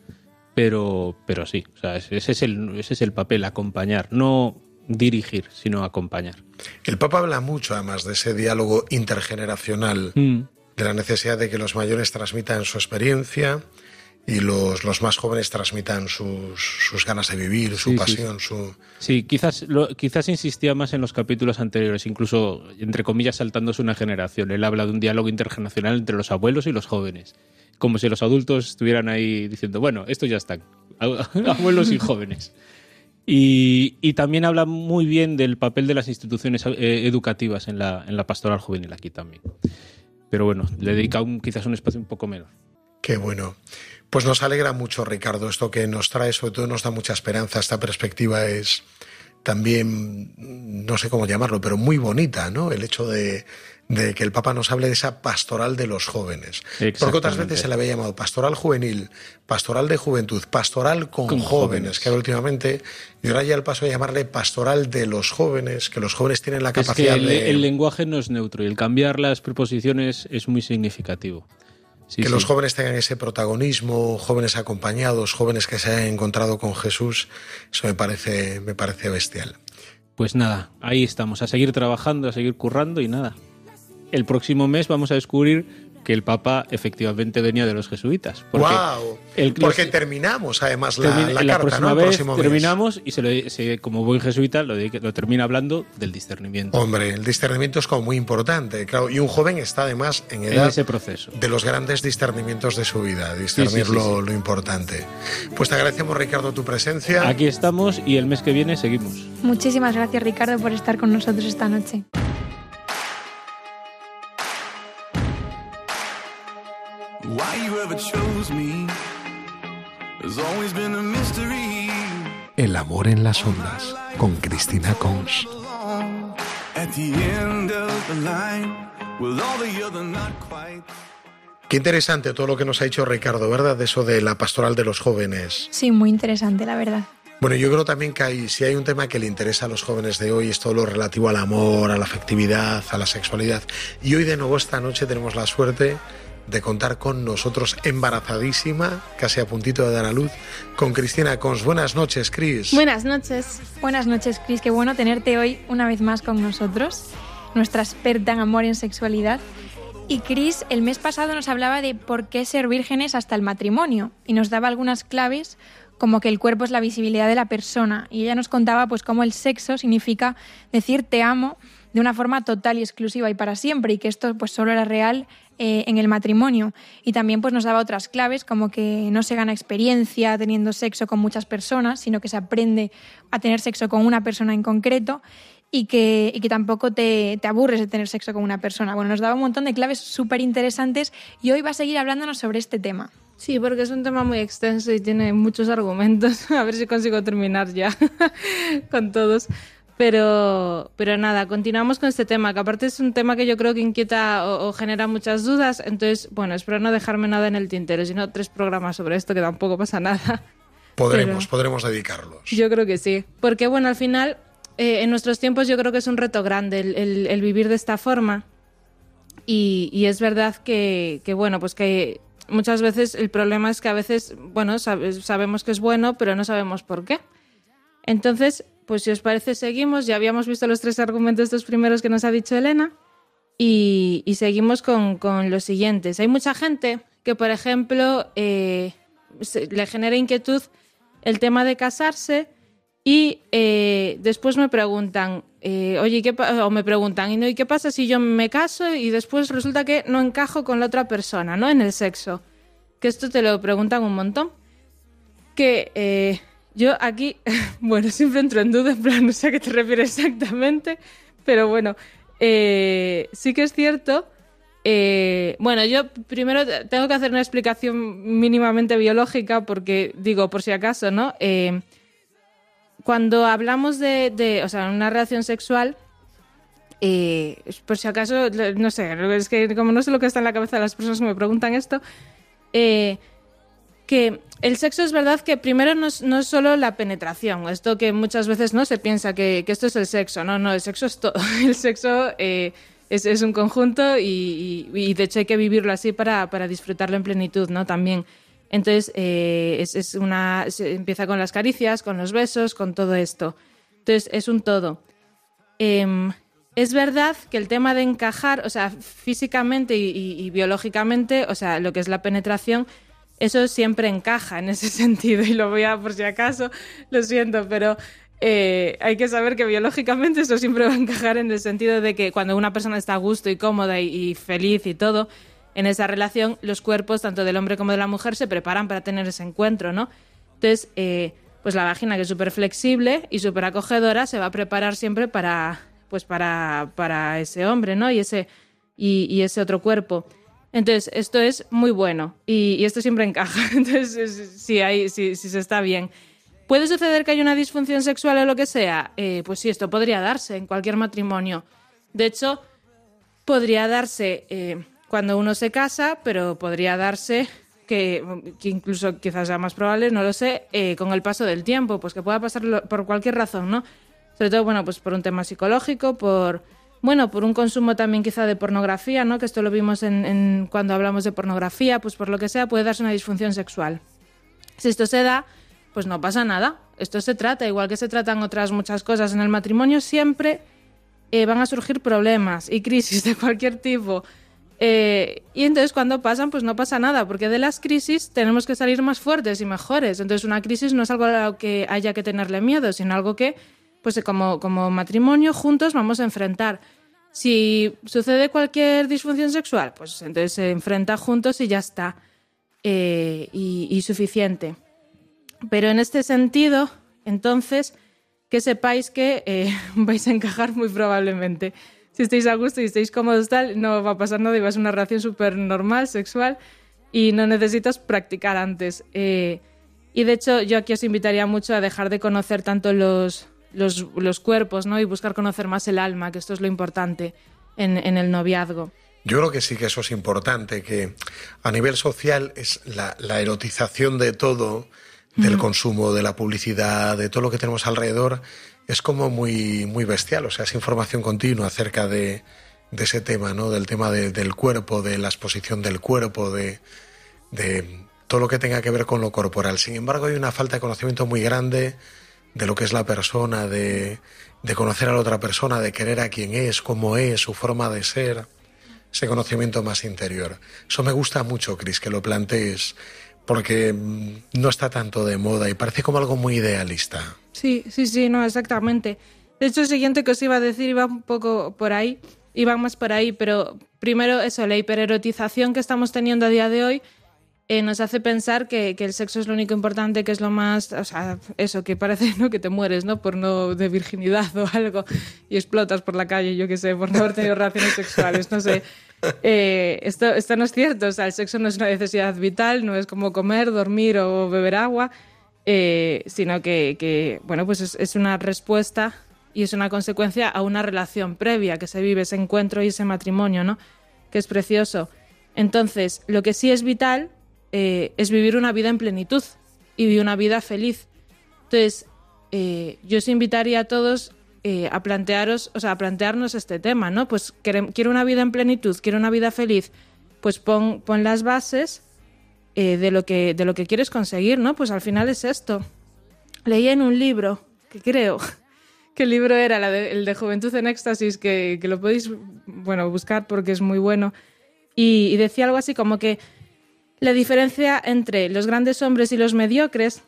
S10: pero, pero sí, o sea, ese, es el, ese es el papel, acompañar, no dirigir, sino acompañar.
S1: El Papa habla mucho además de ese diálogo intergeneracional, mm. de la necesidad de que los mayores transmitan su experiencia y los, los más jóvenes transmitan sus, sus ganas de vivir, su
S10: Sí, sí.
S1: pasión, su...
S10: Sí, quizás, lo, quizás insistía más en los capítulos anteriores, incluso, entre comillas, saltándose una generación. Él habla de un diálogo intergeneracional entre los abuelos y los jóvenes. Como si los adultos estuvieran ahí diciendo, bueno, estos ya están, abuelos y jóvenes. Y, y, también habla muy bien del papel de las instituciones eh, educativas en la, en la pastoral juvenil aquí también. Pero bueno, le dedica un, quizás un espacio un poco menor.
S1: Qué bueno. Pues nos alegra mucho, Ricardo, esto que nos trae, sobre todo nos da mucha esperanza. Esta perspectiva es también, no sé cómo llamarlo, pero muy bonita, ¿no? El hecho de, de que el Papa nos hable de esa pastoral de los jóvenes. Porque otras veces se le había llamado pastoral juvenil, pastoral de juventud, pastoral con, con jóvenes, jóvenes, que últimamente, y ahora ya el paso de llamarle pastoral de los jóvenes, que los jóvenes tienen la capacidad
S10: es que el,
S1: de...
S10: el lenguaje no es neutro y el cambiar las preposiciones es muy significativo.
S1: Sí, que sí. los jóvenes tengan ese protagonismo, jóvenes acompañados, jóvenes que se hayan encontrado con Jesús, eso me parece, me parece bestial.
S10: Pues nada, ahí estamos, a seguir trabajando, a seguir currando y nada. El próximo mes vamos a descubrir que el Papa efectivamente venía de los jesuitas. Porque
S1: ¡Wow!
S10: el-
S1: Porque
S10: los-
S1: terminamos además la,
S10: termina-
S1: la
S10: la
S1: carta,
S10: próxima
S1: ¿no? El
S10: vez
S1: mes.
S10: terminamos y se lo, se- como buen jesuita lo, termina hablando del discernimiento.
S1: Hombre, el discernimiento es como muy importante, claro. Y un joven está además en
S10: en
S1: edad
S10: ese proceso.
S1: de los grandes discernimientos de su vida, discernir
S10: Sí, sí, sí,
S1: lo,
S10: sí.
S1: lo importante. Pues te agradecemos, Ricardo, tu presencia.
S10: Aquí estamos y el mes que viene seguimos.
S2: Muchísimas gracias Ricardo por estar con nosotros esta noche.
S1: El amor en las ondas, con Cristina Cons.
S4: At the end of the line, with all the other not quite.
S1: Qué interesante todo lo que nos ha dicho Ricardo, ¿verdad? De eso de la pastoral de los jóvenes.
S2: Sí, muy interesante, la verdad.
S1: Bueno, yo creo también que hay, si hay un tema que le interesa a los jóvenes de hoy, es todo lo relativo al amor, a la afectividad, a la sexualidad. Y hoy de nuevo esta noche tenemos la suerte de contar con nosotros embarazadísima, casi a puntito de dar a luz, con Cristina Cons. Buenas noches, Cris.
S2: Buenas noches. Buenas noches, Cris. Qué bueno tenerte hoy una vez más con nosotros, nuestra experta en amor y en sexualidad. Y Cris, el mes pasado nos hablaba de por qué ser vírgenes hasta el matrimonio y nos daba algunas claves como que el cuerpo es la visibilidad de la persona y ella nos contaba pues cómo el sexo significa decir te amo de una forma total y exclusiva y para siempre y que esto pues solo era real eh, en el matrimonio y también pues nos daba otras claves como que no se gana experiencia teniendo sexo con muchas personas sino que se aprende a tener sexo con una persona en concreto y que, y que tampoco te, te aburres de tener sexo con una persona. Bueno, nos daba un montón de claves súper interesantes y hoy va a seguir hablándonos sobre este tema.
S11: Sí, porque es un tema muy extenso y tiene muchos argumentos. A ver si consigo terminar ya con todos. Pero, pero nada, continuamos con este tema, que aparte es un tema que yo creo que inquieta o, o genera muchas dudas. Entonces, bueno, espero no dejarme nada en el tintero, sino tres programas sobre esto, que tampoco pasa nada.
S1: Podremos, podremos dedicarlos.
S11: Yo creo que sí. Porque, bueno, al final, eh, en nuestros tiempos yo creo que es un reto grande el, el- el vivir de esta forma. Y, y es verdad que, que, bueno, pues que muchas veces el problema es que a veces, bueno, sabe- sabemos que es bueno, pero no sabemos por qué. Entonces, pues si os parece, seguimos. Ya habíamos visto los tres argumentos, dos primeros que nos ha dicho Elena. Y, seguimos con, los siguientes. Hay mucha gente que, por ejemplo, eh, le genera inquietud el tema de casarse y eh, después me preguntan, eh, oye, ¿y ¿qué o me preguntan, ¿y, no, ¿y qué pasa si yo me caso y después resulta que no encajo con la otra persona, ¿no? En el sexo. Que esto te lo preguntan un montón. Que yo aquí, bueno, siempre entro en duda, en plan, no sé a qué te refieres exactamente, pero bueno, eh, sí que es cierto. eh, bueno, yo primero tengo que hacer una explicación mínimamente biológica porque, digo, por si acaso, ¿no? Eh, cuando hablamos de, o sea, una relación sexual, eh, por si acaso, no sé, es que como no sé lo que está en la cabeza de las personas que me preguntan esto, eh, que el sexo es verdad que primero no es, solo la penetración, esto que muchas veces no se piensa que, esto es el sexo, no, no, el sexo es todo, el sexo eh, es, un conjunto y, de hecho hay que vivirlo así para, para disfrutarlo en plenitud, ¿no? También. Entonces, eh, es, una, se empieza con las caricias, con los besos, con todo esto. Entonces, es un todo. Em, es verdad que el tema de encajar, o sea, físicamente y biológicamente, o sea, lo que es la penetración, eso siempre encaja en ese sentido. Y lo voy a, por si acaso, lo siento, pero eh, hay que saber que biológicamente eso siempre va a encajar en el sentido de que cuando una persona está a gusto y cómoda y, feliz y todo, en esa relación, los cuerpos, tanto del hombre como de la mujer, se preparan para tener ese encuentro, ¿no? Entonces, eh, pues la vagina, que es súper flexible y súper acogedora, se va a preparar siempre para, pues para, para ese hombre, ¿no? Y ese, y ese otro cuerpo. Entonces, esto es muy bueno y, y esto siempre encaja. Entonces, es- si, hay, si, si se está bien. ¿Puede suceder que haya una disfunción sexual o lo que sea? Eh, pues sí, esto podría darse en cualquier matrimonio. De hecho, podría darse eh, cuando uno se casa, pero podría darse que, que incluso quizás sea más probable, no lo sé, eh, con el paso del tiempo, pues que pueda pasar por cualquier razón, ¿no? Sobre todo, bueno, pues por un tema psicológico, por, bueno, por un consumo también quizá de pornografía, ¿no? Que esto lo vimos en, en- cuando hablamos de pornografía, pues por lo que sea puede darse una disfunción sexual. Si esto se da, pues no pasa nada. Esto se trata, igual que se tratan otras muchas cosas en el matrimonio, siempre eh, van a surgir problemas y crisis de cualquier tipo. Eh, y entonces cuando pasan, pues no pasa nada, porque de las crisis tenemos que salir más fuertes y mejores. Entonces una crisis no es algo a lo que haya que tenerle miedo, sino algo que, pues como, matrimonio, juntos vamos a enfrentar. Si sucede cualquier disfunción sexual, pues entonces se enfrenta juntos y ya está. Eh, y, y suficiente. Pero en este sentido, entonces, que sepáis que eh, vais a encajar muy probablemente. Si estáis a gusto y estáis cómodos tal, no va a pasar nada y va a ser una relación súper normal, sexual, y no necesitas practicar antes. Eh, y de hecho, yo aquí os invitaría mucho a dejar de conocer tanto los, los, los cuerpos, ¿no? Y buscar conocer más el alma, que esto es lo importante en, en el noviazgo.
S1: Yo creo que sí que eso es importante, que a nivel social es la, la erotización de todo, del consumo, de la publicidad, de todo lo que tenemos alrededor, es como muy, muy bestial. O sea, es información continua acerca de, de ese tema, ¿no? Del tema de, del cuerpo, de la exposición del cuerpo, de, de todo lo que tenga que ver con lo corporal. Sin embargo, hay una falta de conocimiento muy grande de lo que es la persona, de, de conocer a la otra persona, de querer a quien es, cómo es, su forma de ser, ese conocimiento más interior. Eso me gusta mucho, Cris, que lo plantees porque mm, no está tanto de moda y parece como algo muy idealista.
S11: Sí, sí, sí, no, exactamente. De hecho, el siguiente que os iba a decir iba un poco por ahí, iba más por ahí, pero primero eso, la hipererotización que estamos teniendo a día de hoy eh, nos hace pensar que, que, el sexo es lo único importante, que es lo más, o sea, eso, que parece ¿no? que te mueres, ¿no? Por no de virginidad o algo y explotas por la calle, yo qué sé, por no haber tenido relaciones sexuales, no sé. Eh, esto, esto no es cierto, o sea, el sexo no es una necesidad vital, no es como comer, dormir o beber agua, eh, sino que, que, bueno, pues es, es, una respuesta y es una consecuencia a una relación previa que se vive, ese encuentro y ese matrimonio, ¿no? Que es precioso. Entonces, lo que sí es vital eh, es vivir una vida en plenitud y vivir una vida feliz. Entonces, eh, yo os invitaría a todos eh, a plantearos, o sea, a plantearnos este tema, ¿no? Pues quiero una vida en plenitud, quiero una vida feliz, pues pon, pon las bases de, lo que, de lo que quieres conseguir, ¿no? Pues al final es esto. Leí en un libro, que creo que el libro era la de, el de Juventud en Éxtasis, que, que, lo podéis, bueno, buscar porque es muy bueno, y decía algo así como que la diferencia entre los grandes hombres y los mediocres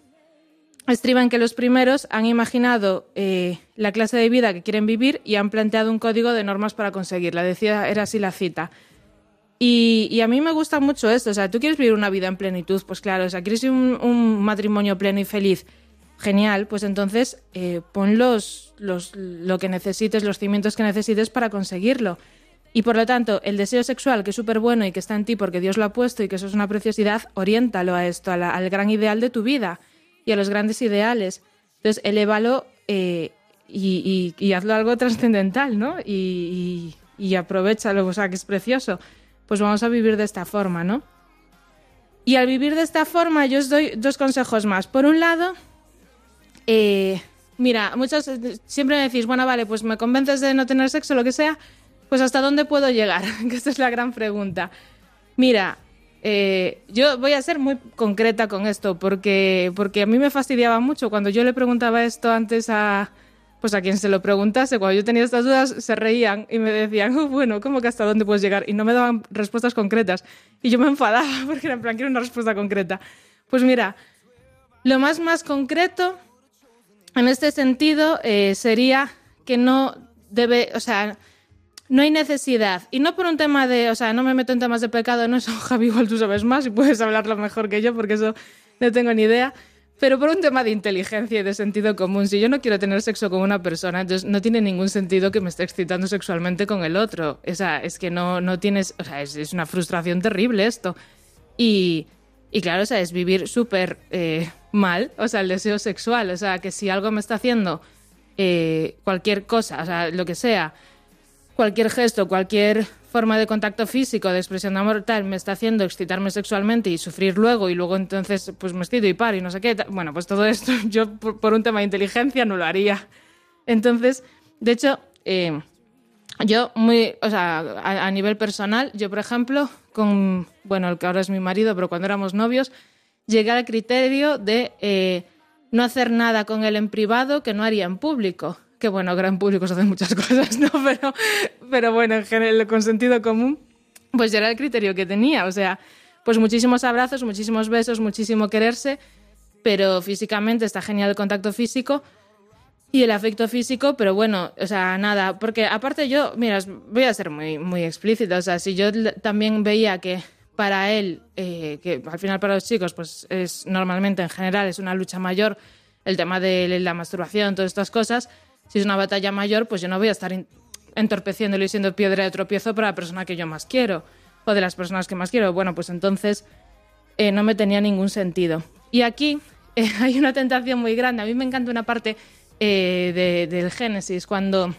S11: estriba en que los primeros han imaginado eh, la clase de vida que quieren vivir y han planteado un código de normas para conseguirla. Decía, era así la cita. Y, a mí me gusta mucho esto. O sea, tú quieres vivir una vida en plenitud, pues claro, o sea, quieres un, matrimonio pleno y feliz. Genial, pues entonces eh, pon los, lo que necesites, los cimientos que necesites para conseguirlo. Y por lo tanto, el deseo sexual, que es súper bueno y que está en ti porque Dios lo ha puesto y que eso es una preciosidad, oriéntalo a esto, al gran ideal de tu vida y a los grandes ideales. Entonces, elévalo eh, y, y, hazlo algo trascendental, ¿no? Y, y, aprovechalo, o sea, que es precioso. Pues vamos a vivir de esta forma, ¿no? Y al vivir de esta forma, yo os doy dos consejos más. Por un lado, eh, mira, muchos siempre me decís, bueno, vale, pues me convences de no tener sexo, lo que sea, pues hasta dónde puedo llegar, que esta es la gran pregunta. Mira, eh, yo voy a ser muy concreta con esto porque, porque a mí me fastidiaba mucho cuando yo le preguntaba esto antes a, pues a quien se lo preguntase, cuando yo tenía estas dudas, se reían y me decían, bueno, ¿cómo que hasta dónde puedes llegar? Y no me daban respuestas concretas. Y yo me enfadaba porque era en plan, quiero una respuesta concreta. Pues mira, lo más más concreto en este sentido eh, sería que no debe, o sea, no hay necesidad. Y no por un tema de, o sea, no me meto en temas de pecado, no eso, Javi, igual tú sabes más y puedes hablarlo mejor que yo porque eso no tengo ni idea. Pero por un tema de inteligencia y de sentido común, si yo no quiero tener sexo con una persona, entonces no tiene ningún sentido que me esté excitando sexualmente con el otro. O sea, es que no, no tienes, o sea, es, una frustración terrible esto. Y, y claro, o sea, es vivir súper eh, mal, o sea, el deseo sexual. O sea, que si algo me está haciendo eh, cualquier cosa, o sea, lo que sea, cualquier gesto, cualquier forma de contacto físico, de expresión de amor tal, me está haciendo excitarme sexualmente y sufrir luego y luego entonces pues me excito y paro y no sé qué. Bueno, pues todo esto yo por, por un tema de inteligencia no lo haría. Entonces, de hecho, eh, yo muy, o sea, a, a, nivel personal, yo por ejemplo, con, bueno, el que ahora es mi marido, pero cuando éramos novios, llegué al criterio de eh, no hacer nada con él en privado que no haría en público que bueno, gran público se hacen muchas cosas, ¿no? Pero, pero bueno, en general, con sentido común, pues ya era el criterio que tenía. O sea, pues muchísimos abrazos, muchísimos besos, muchísimo quererse, pero físicamente está genial el contacto físico y el afecto físico, pero bueno, o sea, nada, porque aparte yo, mira, voy a ser muy, muy explícita, o sea, si yo también veía que para él, eh, que al final para los chicos, pues es normalmente en general es una lucha mayor el tema de la masturbación, todas estas cosas, si es una batalla mayor, pues yo no voy a estar entorpeciéndolo y siendo piedra de tropiezo para la persona que yo más quiero, o de las personas que más quiero. Bueno, pues entonces eh, no me tenía ningún sentido. Y aquí eh, hay una tentación muy grande. A mí me encanta una parte eh, de- del Génesis, cuando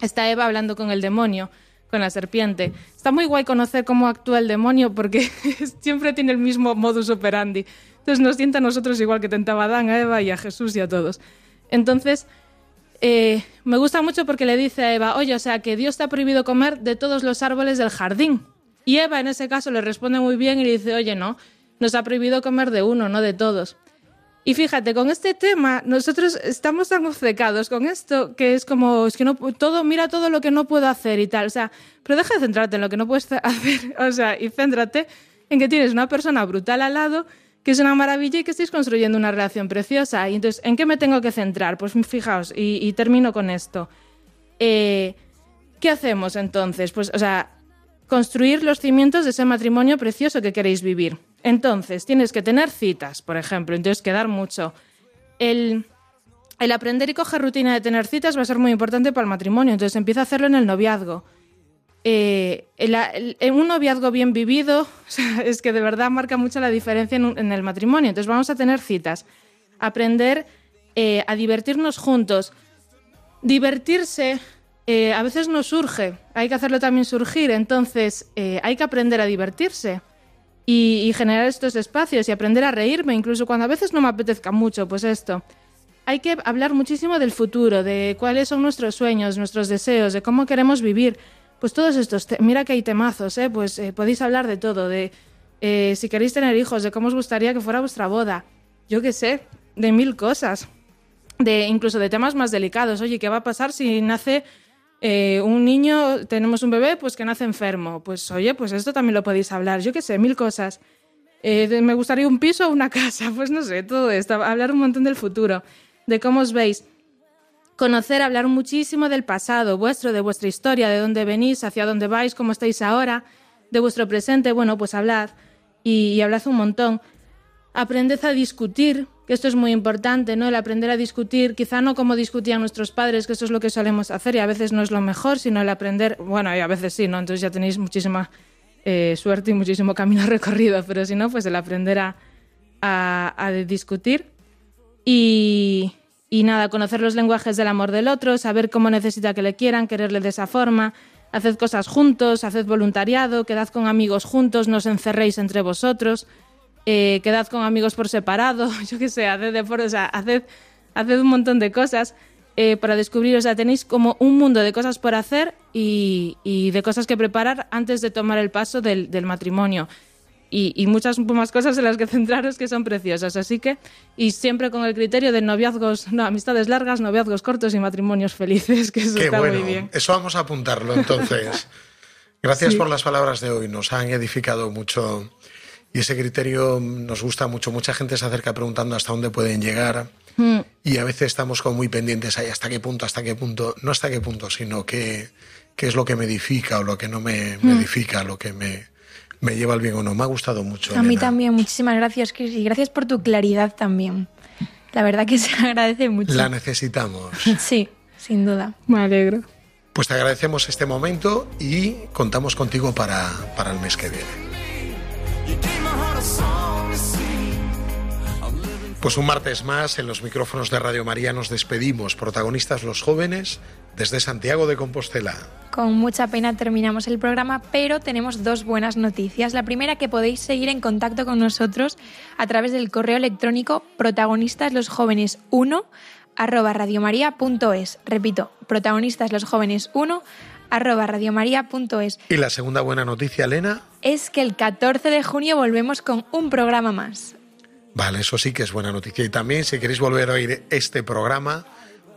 S11: está Eva hablando con el demonio, con la serpiente. Está muy guay conocer cómo actúa el demonio porque siempre tiene el mismo modus operandi. Entonces nos sienta a nosotros igual que tentaba a Adán, a Eva y a Jesús y a todos. Entonces, eh, me gusta mucho porque le dice a Eva, oye, o sea, que Dios te ha prohibido comer de todos los árboles del jardín. Y Eva en ese caso le responde muy bien y le dice, oye, no, nos ha prohibido comer de uno, no de todos. Y fíjate, con este tema nosotros estamos tan obcecados con esto que es como, es que no, todo, mira todo lo que no puedo hacer y tal. O sea, pero deja de centrarte en lo que no puedes hacer, o sea, y céntrate en que tienes una persona brutal al lado, que es una maravilla y que estáis construyendo una relación preciosa. Y entonces, ¿en qué me tengo que centrar? Pues fijaos, y, y termino con esto. Eh, ¿Qué hacemos entonces? Pues, o sea, construir los cimientos de ese matrimonio precioso que queréis vivir. Entonces, tienes que tener citas, por ejemplo, entonces quedar mucho. El, el aprender y coger rutina de tener citas va a ser muy importante para el matrimonio, entonces empieza a hacerlo en el noviazgo. Eh, el- el- un noviazgo bien vivido, es que de verdad marca mucho la diferencia en, el matrimonio. Entonces vamos a tener citas, aprender eh, a divertirnos juntos. Divertirse eh, a veces no surge, hay que hacerlo también surgir, entonces eh, hay que aprender a divertirse y generar estos espacios y aprender a reírme, incluso cuando a veces no me apetezca mucho, pues esto. Hay que hablar muchísimo del futuro, de cuáles son nuestros sueños, nuestros deseos, de cómo queremos vivir. Pues todos estos, mira que hay temazos, ¿eh? pues eh, podéis hablar de todo, de eh, si queréis tener hijos, de cómo os gustaría que fuera vuestra boda, yo qué sé, de mil cosas, de incluso de temas más delicados. Oye, ¿qué va a pasar si nace eh, un niño, tenemos un bebé, pues que nace enfermo? Pues oye, pues esto también lo podéis hablar, yo qué sé, mil cosas. Eh, me gustaría un piso o una casa, pues no sé, todo esto, hablar un montón del futuro, de cómo os veis. Conocer, hablar muchísimo del pasado vuestro, de vuestra historia, de dónde venís, hacia dónde vais, cómo estáis ahora, de vuestro presente, bueno, pues hablad y, hablad un montón. Aprended a discutir, que esto es muy importante, ¿no? El aprender a discutir, quizá no como discutían nuestros padres, que eso es lo que solemos hacer y a veces no es lo mejor, sino el aprender, bueno, y a veces sí, ¿no? Entonces ya tenéis muchísima eh, suerte y muchísimo camino recorrido, pero si no, pues el aprender a, a- a discutir y, y nada, conocer los lenguajes del amor del otro, saber cómo necesita que le quieran, quererle de esa forma, haced cosas juntos, haced voluntariado, quedad con amigos juntos, no os encerréis entre vosotros, eh, quedad con amigos por separado, yo qué sé, haced deporte, o sea, haced, haced un montón de cosas eh, para descubrir, o sea, tenéis como un mundo de cosas por hacer y, de cosas que preparar antes de tomar el paso del matrimonio. Y, y muchas más cosas en las que centraros que son preciosas. Así que, y siempre con el criterio de noviazgos, no, amistades largas, noviazgos cortos y matrimonios felices, que eso
S1: Qué
S11: está
S1: bueno.
S11: muy bien.
S1: Eso vamos a apuntarlo entonces. Gracias
S11: Sí.
S1: por las palabras de hoy, nos han edificado mucho y ese criterio nos gusta mucho. Mucha gente se acerca preguntando hasta dónde pueden llegar
S11: Mm.
S1: y a veces estamos como muy pendientes ahí hasta qué punto, hasta qué punto, no hasta qué punto, sino qué, qué es lo que me edifica o lo que no me, me
S2: Mm.
S1: edifica, lo que me, me lleva al bien o no. Me ha gustado mucho.
S2: A mí también, muchísimas gracias, Chris, y gracias por tu claridad también. La verdad que se agradece mucho.
S1: La necesitamos.
S2: Sí, sin duda.
S11: Me alegro.
S1: Pues te agradecemos este momento y contamos contigo para, para el mes que viene. Pues un martes más en los micrófonos de Radio María nos despedimos, protagonistas los jóvenes desde Santiago de Compostela.
S2: Con mucha pena terminamos el programa, pero tenemos dos buenas noticias. La primera, que podéis seguir en contacto con nosotros a través del correo electrónico protagonistas los jóvenes 1 arroba radiomaria.es. Repito, protagonistas los jóvenes 1 arroba radiomaria.es.
S1: Y la segunda buena noticia, Elena,
S2: Es que el 14 de junio volvemos con un programa más.
S1: Vale, eso sí que es buena noticia. Y también si queréis volver a oír este programa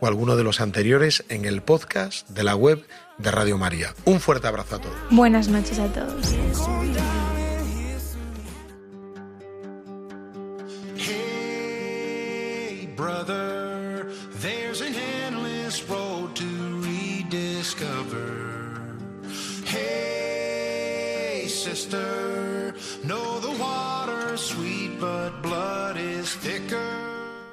S1: o alguno de los anteriores en el podcast de la web de Radio María. Un fuerte abrazo a todos.
S2: Buenas noches a todos.